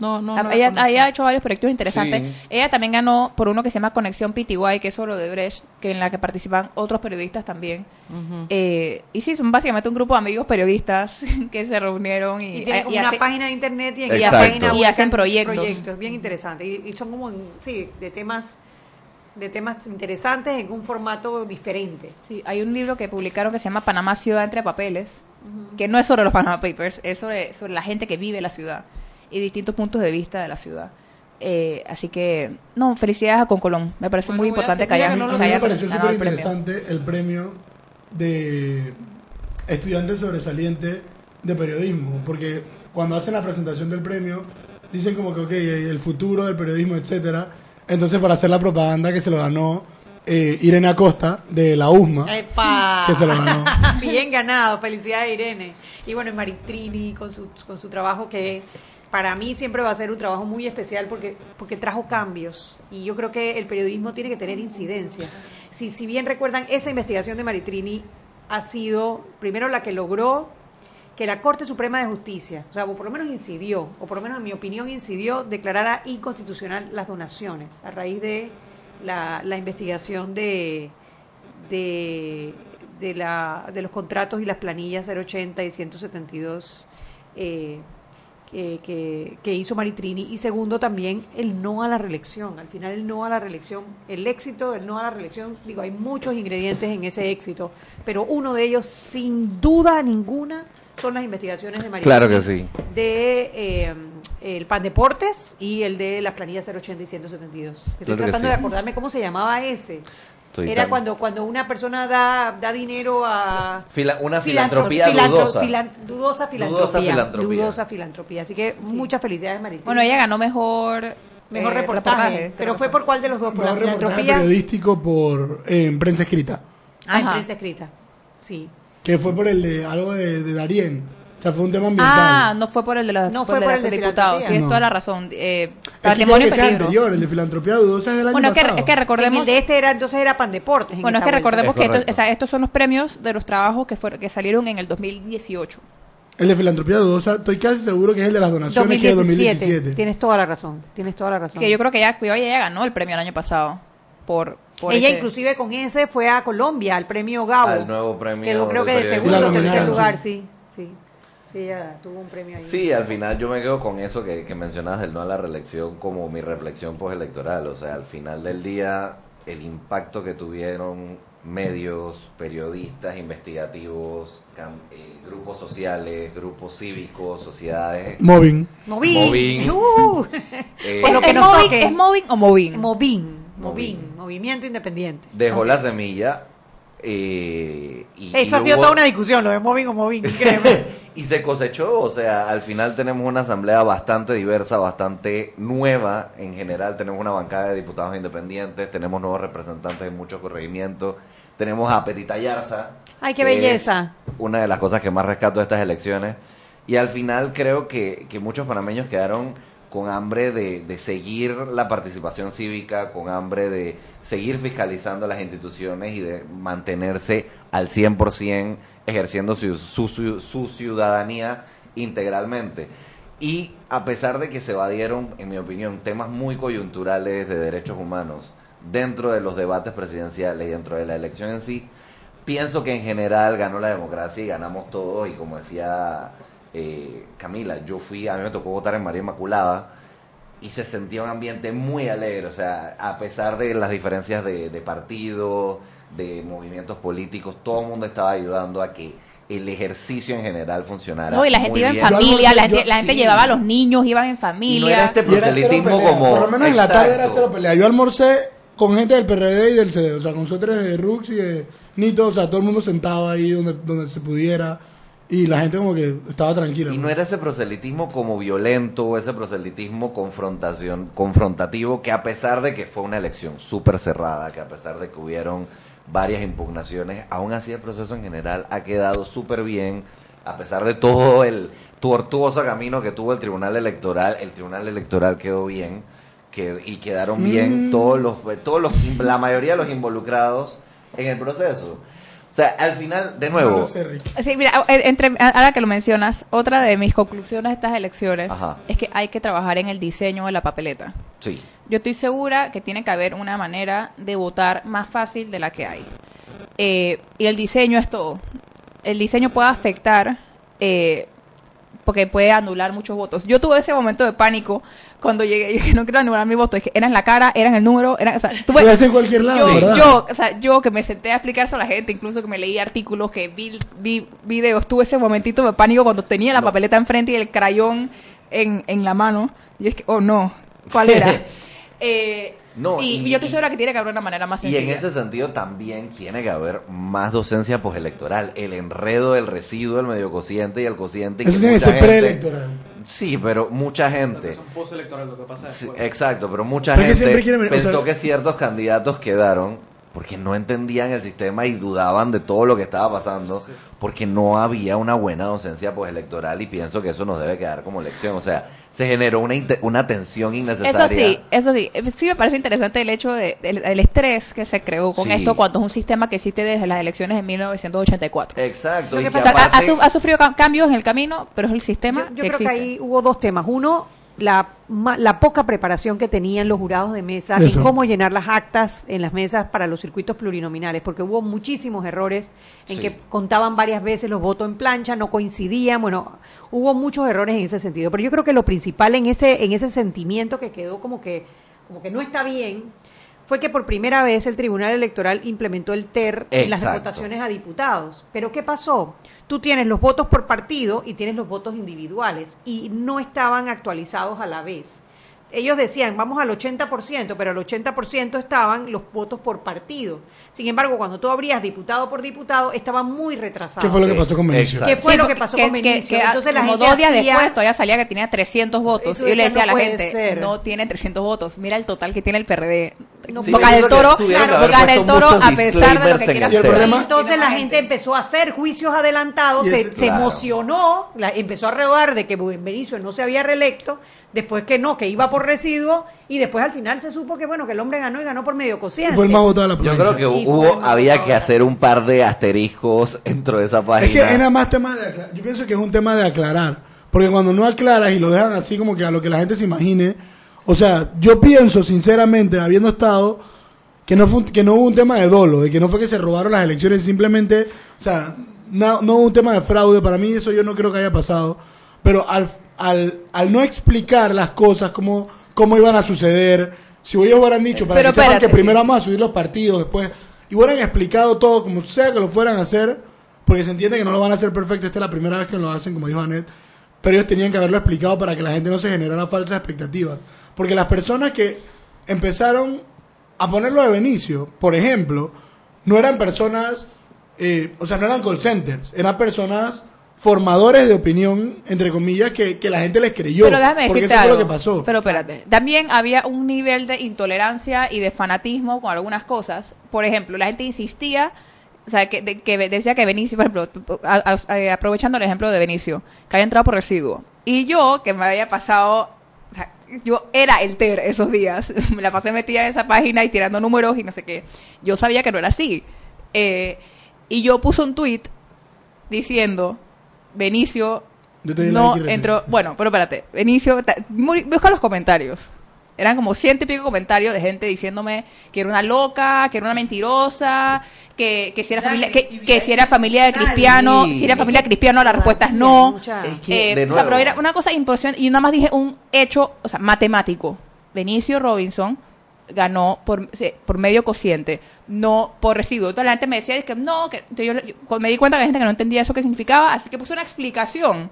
No, no, Ah, no ella, ella ha hecho varios proyectos interesantes. Sí. Ella también ganó por uno que se llama Conexión PTY, que es sobre de Brecht, que en la que participan otros periodistas también. Eh, y sí, son básicamente un grupo de amigos periodistas que se reunieron y, Y tienen y como una hace- página de internet y Y hacen proyectos. proyectos bien interesantes y, y son como sí de temas de temas interesantes en un formato diferente Sí, hay un libro que publicaron que se llama Panamá Ciudad entre Papeles, que no es sobre los Panama Papers, es sobre, sobre la gente que vive la ciudad y distintos puntos de vista de la ciudad. Eh, así que, no, felicidades a Concolón. Me parece Bueno, muy importante que hayan, no A mí me pareció ganado súper el premio. interesante el premio de estudiante sobresaliente de periodismo, porque cuando hacen la presentación del premio dicen como que, ok, el futuro del periodismo, etcétera. Entonces, para hacer la propaganda que se lo ganó eh, Irene Acosta de la USMA, ¡Epa! que se lo ganó. Bien ganado, felicidades Irene. Y bueno, y Maritrini con su, con su trabajo que para mí siempre va a ser un trabajo muy especial porque, porque trajo cambios. Y yo creo que el periodismo tiene que tener incidencia. Si, si bien recuerdan, esa investigación de Maritrini ha sido primero la que logró que la Corte Suprema de Justicia, o sea, o por lo menos incidió, o por lo menos en mi opinión incidió, declarara inconstitucional las donaciones a raíz de la, la investigación de, de, de, la, de los contratos y las planillas 080 y 172 eh, que, que, que hizo Maritrini. Y segundo, también el no a la reelección. Al final, el no a la reelección, el éxito del no a la reelección, digo, hay muchos ingredientes en ese éxito, pero uno de ellos, sin duda ninguna, son las investigaciones de Maritrini. Claro que sí. De eh, el PAN Deportes y el de las planillas 080 y 172. Estoy Claro tratando sí. de acordarme cómo se llamaba ese. Estoy Era tan- cuando, cuando una persona da, da dinero a... Fila- una Filantro- filantropía filantro- dudosa. filan- dudosa filantropía. Dudosa filantropía. Dudosa filantropía. Así que muchas felicidades, Maritrini. Bueno, ella ganó mejor, Mejor eh, reportaje. Pero fue por cuál de los dos, por la Mejor reportaje filantropía. periodístico por en prensa escrita, Ah, en prensa escrita. Sí. que fue por el de algo de, de Darien. O sea, fue un tema ambiental. Ah, no fue por el de los, No por fue por el los de diputados. Tienes No. toda la razón. Eh, Es que patrimonio que es peligro. anterior, el de filantropía dudosa es del año Bueno, es que, pasado. es que recordemos... Sí, el de este era, entonces era Pan Deportes. en Bueno, es que recordemos Es que estos, o sea, estos son los premios de los trabajos que, fueron, que salieron en el 2018. El de filantropía dudosa, estoy casi seguro que es el de las donaciones, que es 2017. 2017. Tienes toda la razón. Tienes toda la razón. Que yo creo que ella, cuidado, ella ganó el premio el año pasado. Por, por Ella ese- inclusive con ese fue a Colombia, al premio Gabo. Al nuevo premio Quedó creo que de segundo o Y tercer lugar, sí. sí. Sí, ella tuvo un premio ahí. Sí, al final yo me quedo con eso que, que mencionas del no a la reelección como mi reflexión postelectoral. O sea, al final del día, el impacto que tuvieron medios, periodistas, investigativos, cam- eh, grupos sociales, grupos cívicos, sociedades. Mobbing. Movín. Movín. Uh. eh, lo ¿Es, que es nos Moving- toque. ¿Es Moving o Moving? Movín. Movín. Movín. Movimiento Independiente. dejó la semilla. Eh, y, Eso y ha sido hubo- toda una discusión, lo de Movín o Movín, créeme. y se cosechó, o sea, al final tenemos una asamblea bastante diversa, bastante nueva en general, tenemos una bancada de diputados independientes, tenemos nuevos representantes en muchos corregimientos, tenemos a Petita Yarza. Ay, qué belleza. Una de las cosas que más rescato de estas elecciones. Y al final creo que, que muchos panameños quedaron con hambre de, de seguir la participación cívica, con hambre de seguir fiscalizando las instituciones y de mantenerse al 100% ejerciendo su, su, su- ciudadanía integralmente. Y a pesar de que se evadieron, en mi opinión, temas muy coyunturales de derechos humanos dentro de los debates presidenciales y dentro de la elección en sí, pienso que en general ganó la democracia y ganamos todos. Y como decía eh, Camila, yo fui, a mí me tocó votar en María Inmaculada y se sentía un ambiente muy alegre. O sea, a pesar de las diferencias de, de partidos, de movimientos políticos, todo el mundo estaba ayudando a que el ejercicio en general funcionara. No, y la gente muy iba en bien. familia, la Yo- gente, la gente sí. llevaba a los niños, iban en familia. Y no era este era proselitismo pelea. como. Por lo menos en la tarde era Exacto. cero pelea. Yo almorcé con gente del PRD y del CD, o sea, con suéteres de Rux y de Nito, o sea, todo el mundo sentado ahí donde, donde se pudiera y la gente como que estaba tranquila. Y ¿no? no era ese proselitismo como violento, ese proselitismo confrontación, confrontativo, que a pesar de que fue una elección súper cerrada, que a pesar de que hubieron varias impugnaciones, aún así el proceso en general ha quedado súper bien, a pesar de todo el tortuoso camino que tuvo el Tribunal Electoral, el Tribunal Electoral quedó bien, que, y quedaron bien Mm. todos los, todos los, la mayoría de los involucrados en el proceso. O sea, al final, de nuevo, sé. Sí, mira, eh, entre, ahora que lo mencionas, otra de mis conclusiones de estas elecciones Ajá. es que hay que trabajar en el diseño de la papeleta. sí. Yo estoy segura que tiene que haber una manera de votar más fácil de la que hay. Eh, y el diseño es todo. El diseño puede afectar, eh, porque puede anular muchos votos. Yo tuve ese momento de pánico cuando llegué, yo dije, no quiero anular mi voto, es que era en la cara, era en el número, era, o sea, ser en cualquier lado, yo, ¿verdad? yo, o sea, yo que me senté a explicar eso a la gente, incluso que me leí artículos, que vi, vi videos, tuve ese momentito de pánico cuando tenía la papeleta enfrente y el crayón en, en la mano. Y es que, oh no, ¿cuál era? Eh, No, y, y- yo estoy y- segura que tiene que haber una manera más Y sencilla. en ese sentido también tiene que haber más docencia postelectoral. El enredo del residuo, el medio cociente y el cociente. y Eso que tiene que ser preelectoral. Sí, pero mucha gente. Son postelectorales lo que pasa Sí, después. exacto, pero mucha que gente o pensó sea- que ciertos candidatos quedaron porque no entendían el sistema y dudaban de todo lo que estaba pasando, porque no había una buena docencia pues electoral y pienso que eso nos debe quedar como lección. O sea, se generó una, una tensión innecesaria. Eso sí, eso sí. Eh, Sí me parece interesante el hecho de, del el estrés que se creó con Sí. esto cuando es un sistema que existe desde las elecciones de 1984. Exacto. Y que que pasa, ha, ha aparte- su- ha sufrido ca- cambios en el camino, pero es el sistema Yo que creo que ahí hubo dos temas. Uno, la, la poca preparación que tenían los jurados de mesa Eso. en cómo llenar las actas en las mesas para los circuitos plurinominales, porque hubo muchísimos errores en Sí. que contaban varias veces los votos en plancha, no coincidían, bueno, hubo muchos errores en ese sentido. Pero yo creo que lo principal en ese, en ese sentimiento que quedó como que, como que no está bien, fue que por primera vez el Tribunal Electoral implementó el TER en las votaciones a diputados. Pero ¿qué pasó? Tú tienes los votos por partido y tienes los votos individuales y no estaban actualizados a la vez. Ellos decían, vamos al 80%, pero al 80% estaban los votos por partido. Sin embargo, cuando tú abrías diputado por diputado, estaba muy retrasado. ¿Qué fue lo que pasó con Benicio? ¿Qué fue Sí, lo que pasó que- con que- Benicio? que, Entonces la como gente dos días hacía- después todavía salía que tenía 300 votos. Y yo le decía a no la puede gente, ser. no tiene 300 votos. Mira el total que tiene el PRD. No Boca puede del. Toro, claro, Boca del Toro, a pesar de lo que quiera el tema. Entonces la gente empezó a hacer juicios adelantados, se, ese- se Claro. emocionó, la- empezó a redar de que Benicio no se había reelecto, después que no, que iba por residuo, y después al final se supo que bueno, que el hombre ganó y ganó por medio cociente. Fue el más votado de la Yo provincia. creo que hubo, había que hacer un par de asteriscos dentro de esa Es página. que es nada más tema de aclarar. Yo pienso que es un tema de aclarar. Porque cuando no aclaras y lo dejan así como que a lo que la gente se imagine. O sea, yo pienso sinceramente, habiendo estado, que no, fue un- que no hubo un tema de dolo, de que no fue que se robaron las elecciones, simplemente, o sea, no, no hubo un tema de fraude. Para mí eso yo no creo que haya pasado. Pero al, al, al no explicar las cosas, cómo, cómo iban a suceder, si ellos hubieran dicho, para Pero que sepan que primero vamos a subir los partidos, después, y hubieran explicado todo como sea que lo fueran a hacer, porque se entiende que no lo van a hacer perfecto, esta es la primera vez que lo hacen, como dijo Anet, pero ellos tenían que haberlo explicado para que la gente no se generara falsas expectativas. Porque las personas que empezaron a ponerlo de Benicio, por ejemplo, no eran personas, eh, o sea, no eran call centers, eran personas formadores de opinión, entre comillas, que, que la gente les creyó. Pero déjame porque eso algo. fue lo que pasó. Pero espérate, también había un nivel de intolerancia y de fanatismo con algunas cosas. Por ejemplo, la gente insistía, o sea, que, de- que decía que Benicio, por ejemplo, a- a- eh, aprovechando el ejemplo de Benicio, que había entrado por residuo. Y yo, que me había pasado, o sea, yo era el TER esos días, me la pasé metida en esa página y tirando números y no sé qué. Yo sabía que no era así. Eh, y yo puse un tweet diciendo, Benicio Yo te di no entró. Bueno, pero espérate. Benicio, muy- busca los comentarios. Eran como ciento y pico comentarios de gente diciéndome que era una loca, que era una mentirosa, que, que si era La familia, que, que si era familia de cristiano, Sí. si era familia cristiano, la respuesta es no. Es que, Eh, de o sea, nuevo, pero era una cosa impresionante. Y nada más dije un hecho, o sea, matemático. Benicio Robinson ganó por, se- por medio cociente, no por residuo. Entonces la gente me decía es que no, que yo, yo me di cuenta que la gente que no entendía eso qué significaba, así que puse una explicación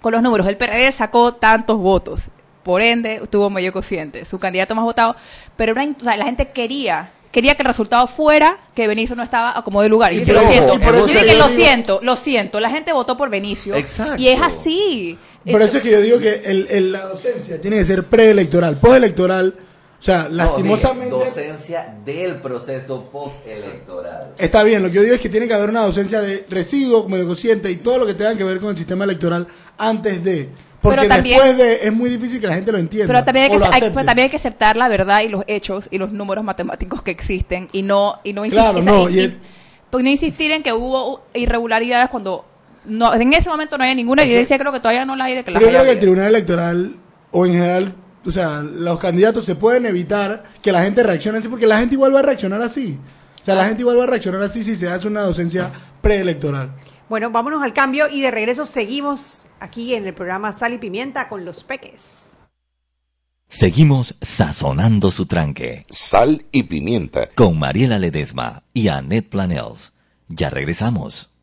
con los números. El PRD sacó tantos votos, por ende tuvo medio cociente, su candidato más votado, pero era in- o sea, la gente quería quería que el resultado fuera que Benicio no estaba a como de lugar. Y Y yo lo siento, por eso que lo digo- siento, lo siento, la gente votó por Benicio Exacto. y es así. Por eso es que yo digo que el, el- la docencia tiene que ser preelectoral, postelectoral. O sea, no, lastimosamente. diga, docencia del proceso postelectoral. Está bien, lo que yo digo es que tiene que haber una docencia de residuos, como cociente y todo lo que tenga que ver con el sistema electoral antes de. Porque Pero también- después de es muy difícil que la gente lo entienda. Pero también hay, que, hay- pero también hay que aceptar la verdad y los hechos y los números matemáticos que existen y no y no insistir, Claro, o sea, no, y- y y- es- pues no insistir en que hubo irregularidades cuando no en ese momento no había ninguna evidencia creo que todavía no la hay de que la yo creo que el Tribunal Electoral, o en general, o sea, los candidatos se pueden evitar que la gente reaccione así, porque la gente igual va a reaccionar así. O sea, la gente igual va a reaccionar así si se hace una docencia preelectoral. Bueno, vámonos al cambio y de regreso seguimos aquí en el programa Sal y Pimienta con los peques. Seguimos sazonando su tranque. Sal y pimienta. Con Mariela Ledesma y Annette Planels. Ya regresamos.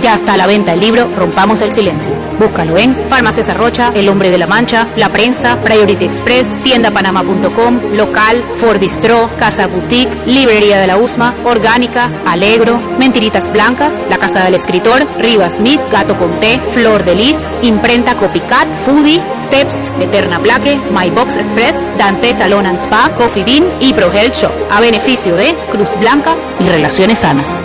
Ya está a la venta el libro Rompamos el Silencio. Búscalo en Farmacias Arrocha, El Hombre de la Mancha, La Prensa, Priority Express, tiendapanama.com, Local, Forbistro, Casa Boutique, Librería de la Usma, Orgánica, Alegro, Mentiritas Blancas, La Casa del Escritor, Rivas Smith, Gato con Té, Flor de Lis, Imprenta Copycat, Foodie, Steps, Eterna Plaque, My Box Express, Dante Salon and Spa, Coffee Bean y Pro Health Shop, a beneficio de Cruz Blanca y Relaciones Sanas.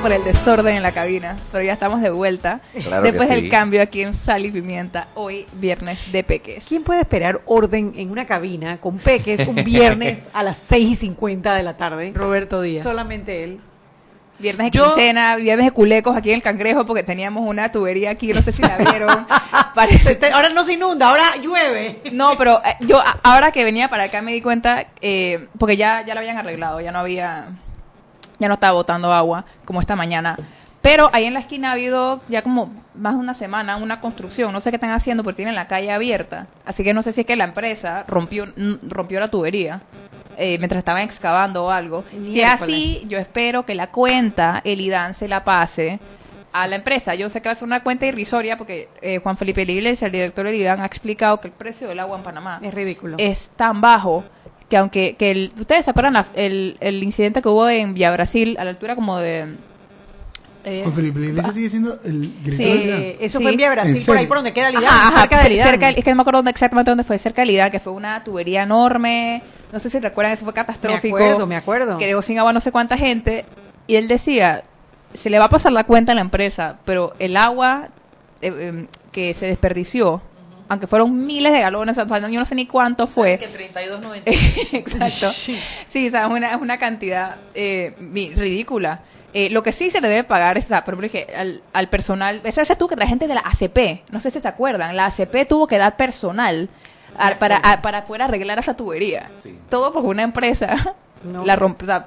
Por el desorden en la cabina, pero ya estamos de vuelta. Claro Después sí. del cambio aquí en Sal y Pimienta, hoy viernes de peques. ¿Quién puede esperar orden en una cabina con peques un viernes a las 6 y 50 de la tarde? Roberto Díaz. Solamente él. Viernes de quincena, viernes de culecos aquí en el Cangrejo, porque teníamos una tubería aquí, no sé si la vieron. Parece- Ahora no se inunda, ahora llueve. No, pero eh, yo a- ahora que venía para acá me di cuenta, eh, porque ya, ya lo habían arreglado, ya no había, ya no estaba botando agua como esta mañana. Pero ahí en la esquina ha habido ya como más de una semana una construcción, no sé qué están haciendo, porque tienen la calle abierta. Así que no sé si es que la empresa rompió, n- rompió la tubería eh, mientras estaban excavando o algo. Si es así, yo espero que la cuenta, el IDAN se la pase a la empresa. Yo sé que va a ser una cuenta irrisoria porque eh, Juan Felipe Iglesias, el director del IDAN, ha explicado que el precio del agua en Panamá Es ridículo. es tan bajo que aunque que el- ustedes se acuerdan la- el, el incidente que hubo en Villa Brasil a la altura como de eh, Juan Felipe Iglesias sigue siendo el director Sí, IDAN. Eh, eso Sí. fue en Vía Brasil, ¿En por ahí por donde queda el Ajá, IDAN, ajá, cerca del cerca es que no me acuerdo dónde- exactamente dónde fue, cerca del IDAN, que fue una tubería enorme, no sé si recuerdan, eso fue catastrófico. Me acuerdo, me acuerdo. Que dejó sin agua no sé cuánta gente, y él decía, se le va a pasar la cuenta a la empresa, pero el agua eh, eh, que se desperdició, aunque fueron miles de galones, o sea, yo no sé ni cuánto fue. Que 32.90. Exacto. Sí, o sea, es una, es una cantidad eh, ridícula. Eh, lo que sí se le debe pagar es, la- por ejemplo, que al, al personal, esa esa tuvo que traer gente de la ACP, no sé si se acuerdan, la ACP tuvo que dar personal a- para, a- para poder arreglar esa tubería. Todo porque una empresa la rompe, o sea,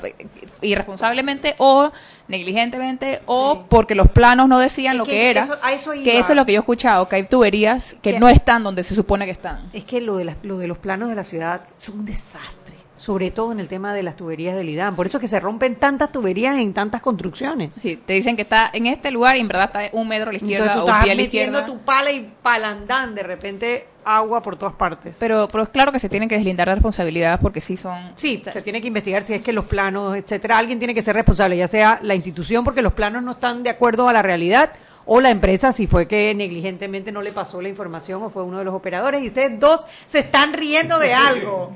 irresponsablemente o negligentemente o porque los planos no decían Es lo que que, era. eso- a eso que eso es lo que yo he escuchado, que hay tuberías que Que- no están donde se supone que están. Es que lo de, lo de los planos de la ciudad son un desastre, sobre todo en el tema de las tuberías del IDAM. Por eso es que se rompen tantas tuberías en tantas construcciones. Sí, te dicen que está en este lugar y en verdad está un metro a la izquierda Entonces tú o estás pie a la metiendo izquierda. tu pala y palandán, de repente agua por todas partes. Pero, pero es claro que se tienen que deslindar las responsabilidades porque sí son... Sí, se tiene que investigar si es que los planos, etcétera, alguien tiene que ser responsable, ya sea la institución porque los planos no están de acuerdo a la realidad o la empresa si fue que negligentemente no le pasó la información o fue uno de los operadores y ustedes dos se están riendo de algo.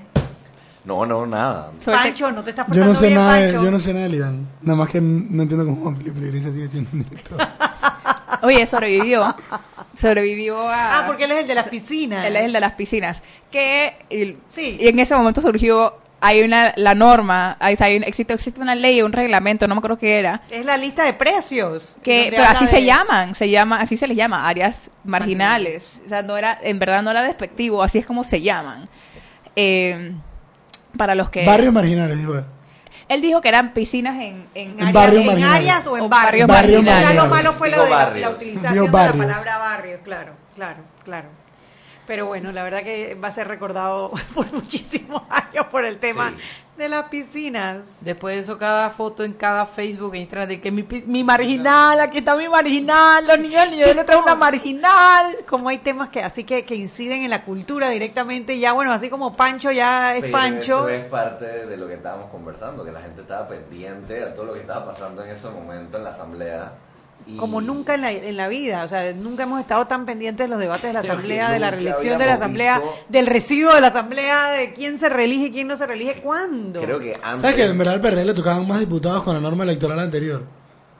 No, no, nada. Pancho, no te estás Yo portando no sé bien, nada, de, yo no sé nada de Lidán. Nada más que no entiendo cómo Juan Felipe Iglesias sigue siendo un director. Oye, sobrevivió. Sobrevivió a... Ah, porque él es el de las piscinas. Él es el de las piscinas. Que y, y en ese momento surgió, hay una, la norma, hay, hay- existe, existe una ley, un reglamento, no me acuerdo qué era, Es la lista de precios. que, pero así de- se llaman, se llama, así se les llama, áreas marginales. O sea, no era, en verdad no era despectivo, así es como se llaman. Eh, para los que... Barrios marginales, digo. Él dijo que eran piscinas en, en, En barrios ¿En marginales. áreas o en O barrios? barrios Ya marginales. lo malo fue lo de la, utilización de la palabra barrio, claro, claro, claro. Pero bueno, la verdad que va a ser recordado por muchísimos años por el tema de las piscinas. Después de eso, cada foto en cada Facebook e Instagram de que mi, pi- mi marginal, aquí está mi marginal, los niños, yo le traigo una marginal. Como hay temas que así que, que inciden en la cultura directamente, ya bueno, así como Pancho ya es Pero Pancho. Eso es parte de lo que estábamos conversando, que la gente estaba pendiente a todo lo que estaba pasando en ese momento en la asamblea. Y Como nunca en la, en la vida, o sea, nunca hemos estado tan pendientes de los debates de la asamblea, de la reelección de la asamblea, visto- del residuo de la asamblea, de quién se reelige y quién no se reelige, cuándo. creo que antes... ¿Sabes que en verdad al PRD le tocaban más diputados con la norma electoral anterior?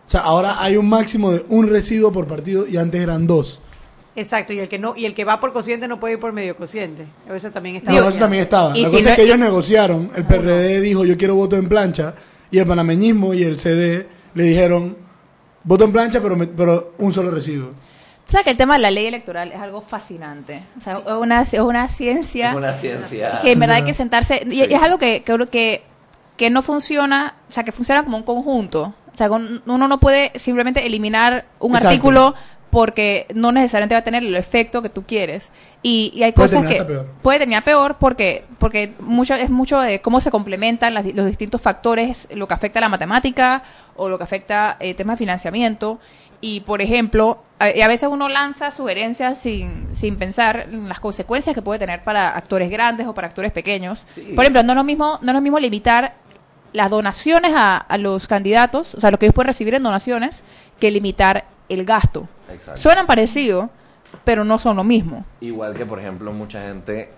O sea, ahora hay un máximo de un residuo por partido y antes eran dos. Exacto, y el que no y el que va por cociente no puede ir por medio cociente. Eso también está. No, eso también estaba. La si cosa no- es que ellos negociaron. El PRD dijo yo quiero voto en plancha y el panameñismo y el CD le dijeron voto en plancha pero, me- pero un solo residuo. O sea, que el tema de la ley electoral es algo fascinante. O sea, es, una, es una ciencia Es una ciencia. que en verdad hay que sentarse. Y Sí. es algo que, que, que, que no funciona, o sea, que funciona como un conjunto. O sea, uno no puede simplemente eliminar un Exacto. artículo porque no necesariamente va a tener el efecto que tú quieres. Y, y hay Puede cosas que peor. puede terminar peor porque porque mucho es mucho de cómo se complementan las los distintos factores, lo que afecta a la matemática o lo que afecta eh, temas de financiamiento. Y, por ejemplo, a, y a veces uno lanza sugerencias sin, sin pensar en las consecuencias que puede tener para actores grandes o para actores pequeños. Por ejemplo, no es lo mismo, no es lo mismo limitar las donaciones a, a los candidatos, o sea, lo que ellos pueden recibir en donaciones, que limitar el gasto. Exacto. Suenan parecido, pero no son lo mismo. Igual que, por ejemplo, mucha gente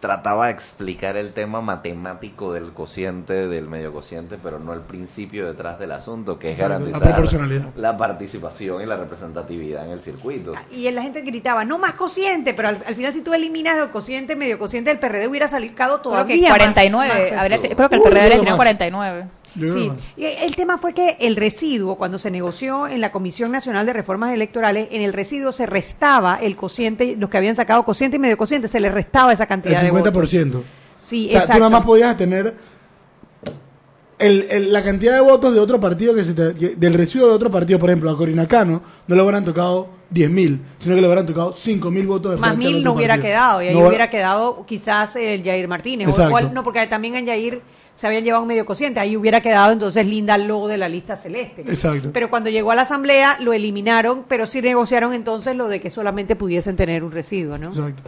trataba de explicar el tema matemático del cociente, del medio cociente, pero no el principio detrás del asunto, que es Exacto, la garantizar proporcionalidad. la participación y la representatividad en el circuito. Y la gente gritaba, no más cociente, pero al, al final si tú eliminas el cociente, medio cociente, el PRD hubiera salido Creo todavía que más- 49, más habría- efectivo. creo que el PRD yo le creo tenía más. 49. Sí, el tema fue que el residuo, cuando se negoció en la Comisión Nacional de Reformas Electorales, en el residuo se restaba el cociente, los que habían sacado cociente y medio cociente, se les restaba esa El cantidad de votos. 50%. Sí, o sea, exacto. tú nada más podías tener el, el- la cantidad de votos de otro partido que se te- que- del residuo de otro partido, por ejemplo, a Corina Cano no le hubieran tocado 10.000, sino que le hubieran tocado 5.000 votos de Más frente al mil otro no hubiera partido. quedado, y ahí No hubiera quedado quizás el Jair Martínez. O igual, no, porque también en Jair se habían llevado un medio cociente, ahí hubiera quedado entonces Linda Lobo de la lista celeste. Exacto. Pero cuando llegó a la asamblea lo eliminaron, pero sí negociaron entonces lo de que solamente pudiesen tener un residuo, ¿no? Exacto.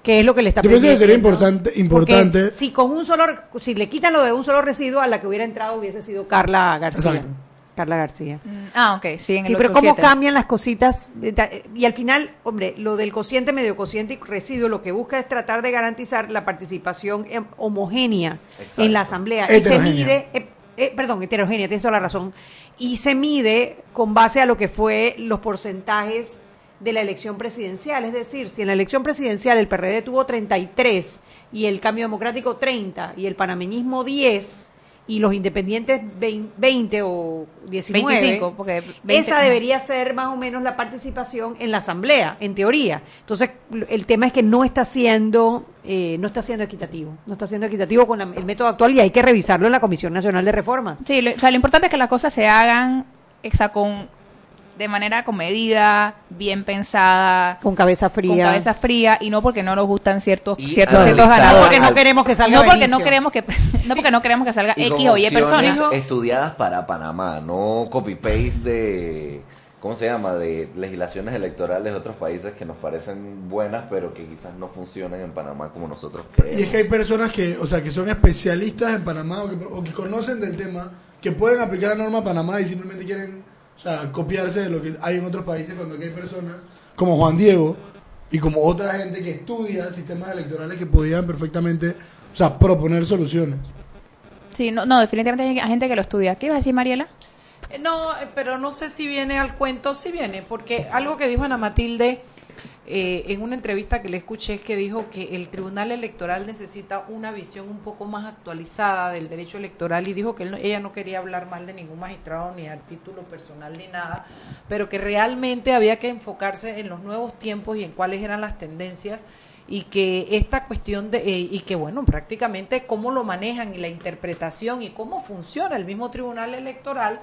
Que es lo que le está Yo pienso que sería pidiendo. importante, Porque importante si con un solo, si le quitan lo de un solo residuo, a la que hubiera entrado hubiese sido Carla García. Exacto. Carla García. Ah, ok, sí, en el Sí, pero otro cómo siete. cambian las cositas de ta- y al final, hombre, lo del cociente, medio cociente y residuo lo que busca es tratar de garantizar la participación em, homogénea Exacto. en la asamblea y se Heterogénea. mide, eh, eh, perdón, heterogénea, tienes toda la razón, y se mide con base a lo que fue los porcentajes de la elección presidencial, es decir, si en la elección presidencial el PRD tuvo 33 y el Cambio Democrático 30 y el panameñismo 10 y los independientes vein- 20 o 19, 25, porque 20 esa debería ser más o menos la participación en la asamblea, en teoría. Entonces, el tema es que no está siendo eh, no está siendo equitativo, no está siendo equitativo con la- el método actual y hay que revisarlo en la Comisión Nacional de Reformas. Sí, lo, o sea, lo importante es que las cosas se hagan o sea, con, de manera comedida, bien pensada. Con cabeza fría. Con cabeza fría y no porque no nos gustan ciertos, Y ciertos, ciertos ganadores. No porque no queremos que salga No porque Benicio. no queremos que, no porque no queremos que salga Y X o Y personas. estudiadas para Panamá, no copy-paste de, ¿cómo se llama? De legislaciones electorales de otros países que nos parecen buenas, pero que quizás no funcionan en Panamá como nosotros creemos. Y es que hay personas que, o sea, que son especialistas en Panamá o que, o que conocen del tema, que pueden aplicar la norma a Panamá y simplemente quieren, o sea, copiarse de lo que hay en otros países cuando aquí hay personas como Juan Diego y como otra gente que estudia sistemas electorales que podían perfectamente, o sea, proponer soluciones. Sí, no, no, definitivamente hay gente que lo estudia. ¿Qué ibas a decir, Mariela? Eh, No, eh, pero no sé si viene al cuento, sí viene, porque algo que dijo Ana Matilde eh, en una entrevista que le escuché es que dijo que el Tribunal Electoral necesita una visión un poco más actualizada del derecho electoral y dijo que él no- ella no quería hablar mal de ningún magistrado ni a título personal ni nada, pero que realmente había que enfocarse en los nuevos tiempos y en cuáles eran las tendencias y que esta cuestión de eh, y que bueno prácticamente cómo lo manejan y la interpretación y cómo funciona el mismo tribunal electoral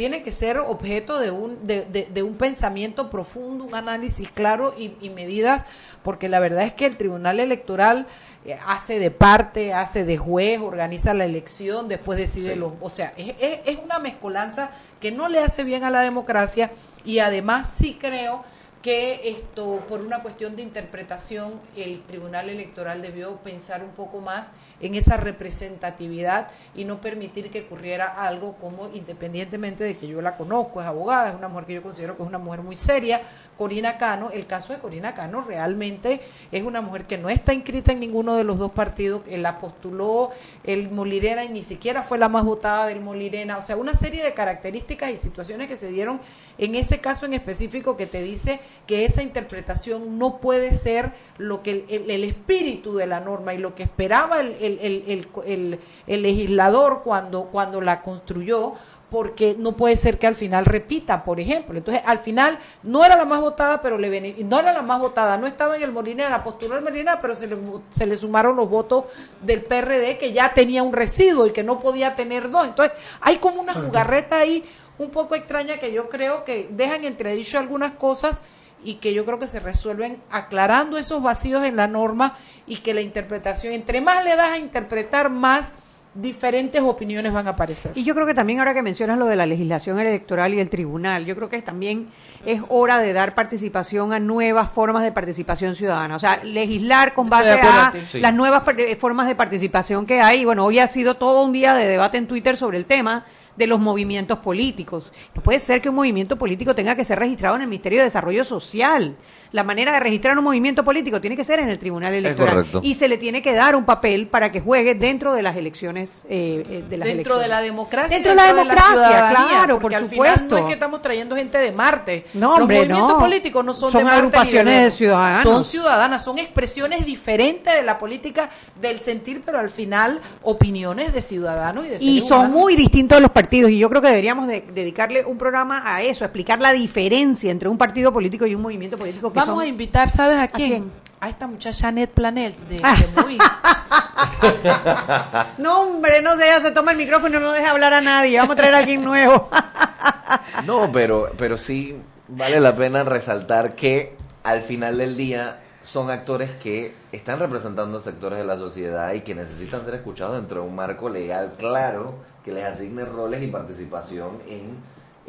tiene que ser objeto de un de, de- de un pensamiento profundo un análisis claro y, y medidas porque la verdad es que el tribunal electoral eh, hace de parte hace de juez organiza la elección después decide los o sea es, es, es una mezcolanza que no le hace bien a la democracia y además sí creo que esto, por una cuestión de interpretación, el Tribunal Electoral debió pensar un poco más en esa representatividad y no permitir que ocurriera algo como, independientemente de que yo la conozco, es abogada, es una mujer que yo considero que es una mujer muy seria, Corina Cano, el caso de Corina Cano realmente es una mujer que no está inscrita en ninguno de los dos partidos, la postuló el Molirena y ni siquiera fue la más votada del Molirena, o sea, una serie de características y situaciones que se dieron en ese caso en específico que te dice que esa interpretación no puede ser lo que el, el- el espíritu de la norma y lo que esperaba el, el- el- el- el- el legislador cuando, cuando la construyó porque no puede ser que al final repita, por ejemplo. Entonces, al final no era la más votada, pero le no era la más votada, no estaba en el Molina, la postura del Molina, pero se le, se le sumaron los votos del PRD que ya tenía un residuo y que no podía tener dos. Entonces, hay como una jugarreta ahí un poco extraña que yo creo que dejan entredicho algunas cosas y que yo creo que se resuelven aclarando esos vacíos en la norma y que la interpretación, entre más le das a interpretar, más diferentes opiniones van a aparecer. Y yo creo que también ahora que mencionas lo de la legislación electoral y el tribunal, yo creo que también es hora de dar participación a nuevas formas de participación ciudadana. O sea, legislar con base a. Sí. las nuevas par- eh, formas de participación que hay. Bueno, hoy ha sido todo un día de debate en Twitter sobre el tema de los movimientos políticos. No puede ser que un movimiento político tenga que ser registrado en el Ministerio de Desarrollo Social. La manera de registrar un movimiento político tiene que ser en el Tribunal Electoral. Y se le tiene que dar un papel para que juegue dentro de las elecciones. eh, eh, de las dentro de la democracia, Dentro de la democracia, ciudadanía, claro, por al final supuesto. no es que estamos trayendo gente de Marte. No, Los hombre, movimientos no. políticos no son, Son de Marte agrupaciones de ciudadanos. Son ciudadanas, son expresiones diferentes de la política, del sentir, pero al final opiniones de ciudadanos y de Y seres son humanos. muy distintos de los partidos y yo creo que deberíamos de- dedicarle un programa a eso, a explicar la diferencia entre un partido político y un movimiento político que Vamos son a invitar, ¿sabes a quién? quién? A esta muchacha Net Planel de, de Muy. No, hombre, no sé, ella se toma el micrófono y no deja hablar a nadie. Vamos a traer a alguien nuevo. No, pero, pero sí vale la pena resaltar que al final del día son actores que están representando sectores de la sociedad y que necesitan ser escuchados dentro de un marco legal claro que les asigne roles y participación en,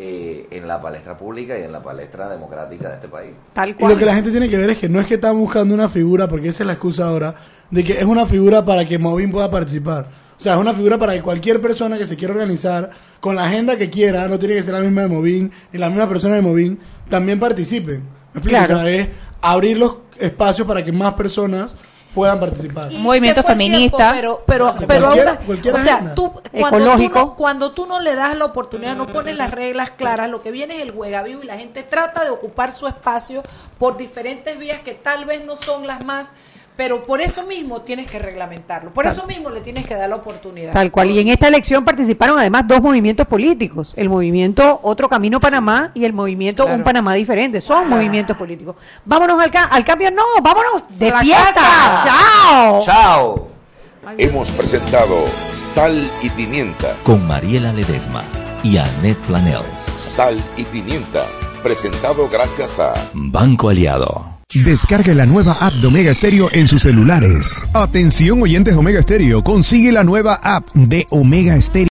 eh, en la palestra pública y en la palestra democrática de este país. Tal Y lo que la gente tiene que ver es que no es que están buscando una figura, porque esa es la excusa ahora, de que es una figura para que Movin pueda participar. O sea, es una figura para que cualquier persona que se quiera organizar con la agenda que quiera, no tiene que ser la misma de Movin, ni la misma persona de Movin, también participe. ¿Me explico? Claro. O sea, es abrir los espacios para que más personas puedan participar. Y movimiento feminista. tiempo, pero pero, pero cualquier- ahora, cualquier o sea, tú cuando Ecológico. Tú no, cuando tú no le das la oportunidad, no pones las reglas claras, lo que viene es el juega vivo y la gente trata de ocupar su espacio por diferentes vías que tal vez no son las más Pero por eso mismo tienes que reglamentarlo. Por eso mismo le tienes que dar la oportunidad. Tal cual. Y en esta elección participaron además dos movimientos políticos. El movimiento Otro Camino Panamá y el movimiento Un Panamá Diferente. Son movimientos políticos. Vámonos al, ca- al cambio. No, vámonos de fiesta. casa. Chao. Chao. Hemos presentado Sal y Pimienta. Con Mariela Ledesma y Annette Planels. Sal y Pimienta. Presentado gracias a Banco Aliado. Descargue la nueva app de Omega Stereo en sus celulares. Atención oyentes Omega Stereo, consigue la nueva app de Omega Stereo.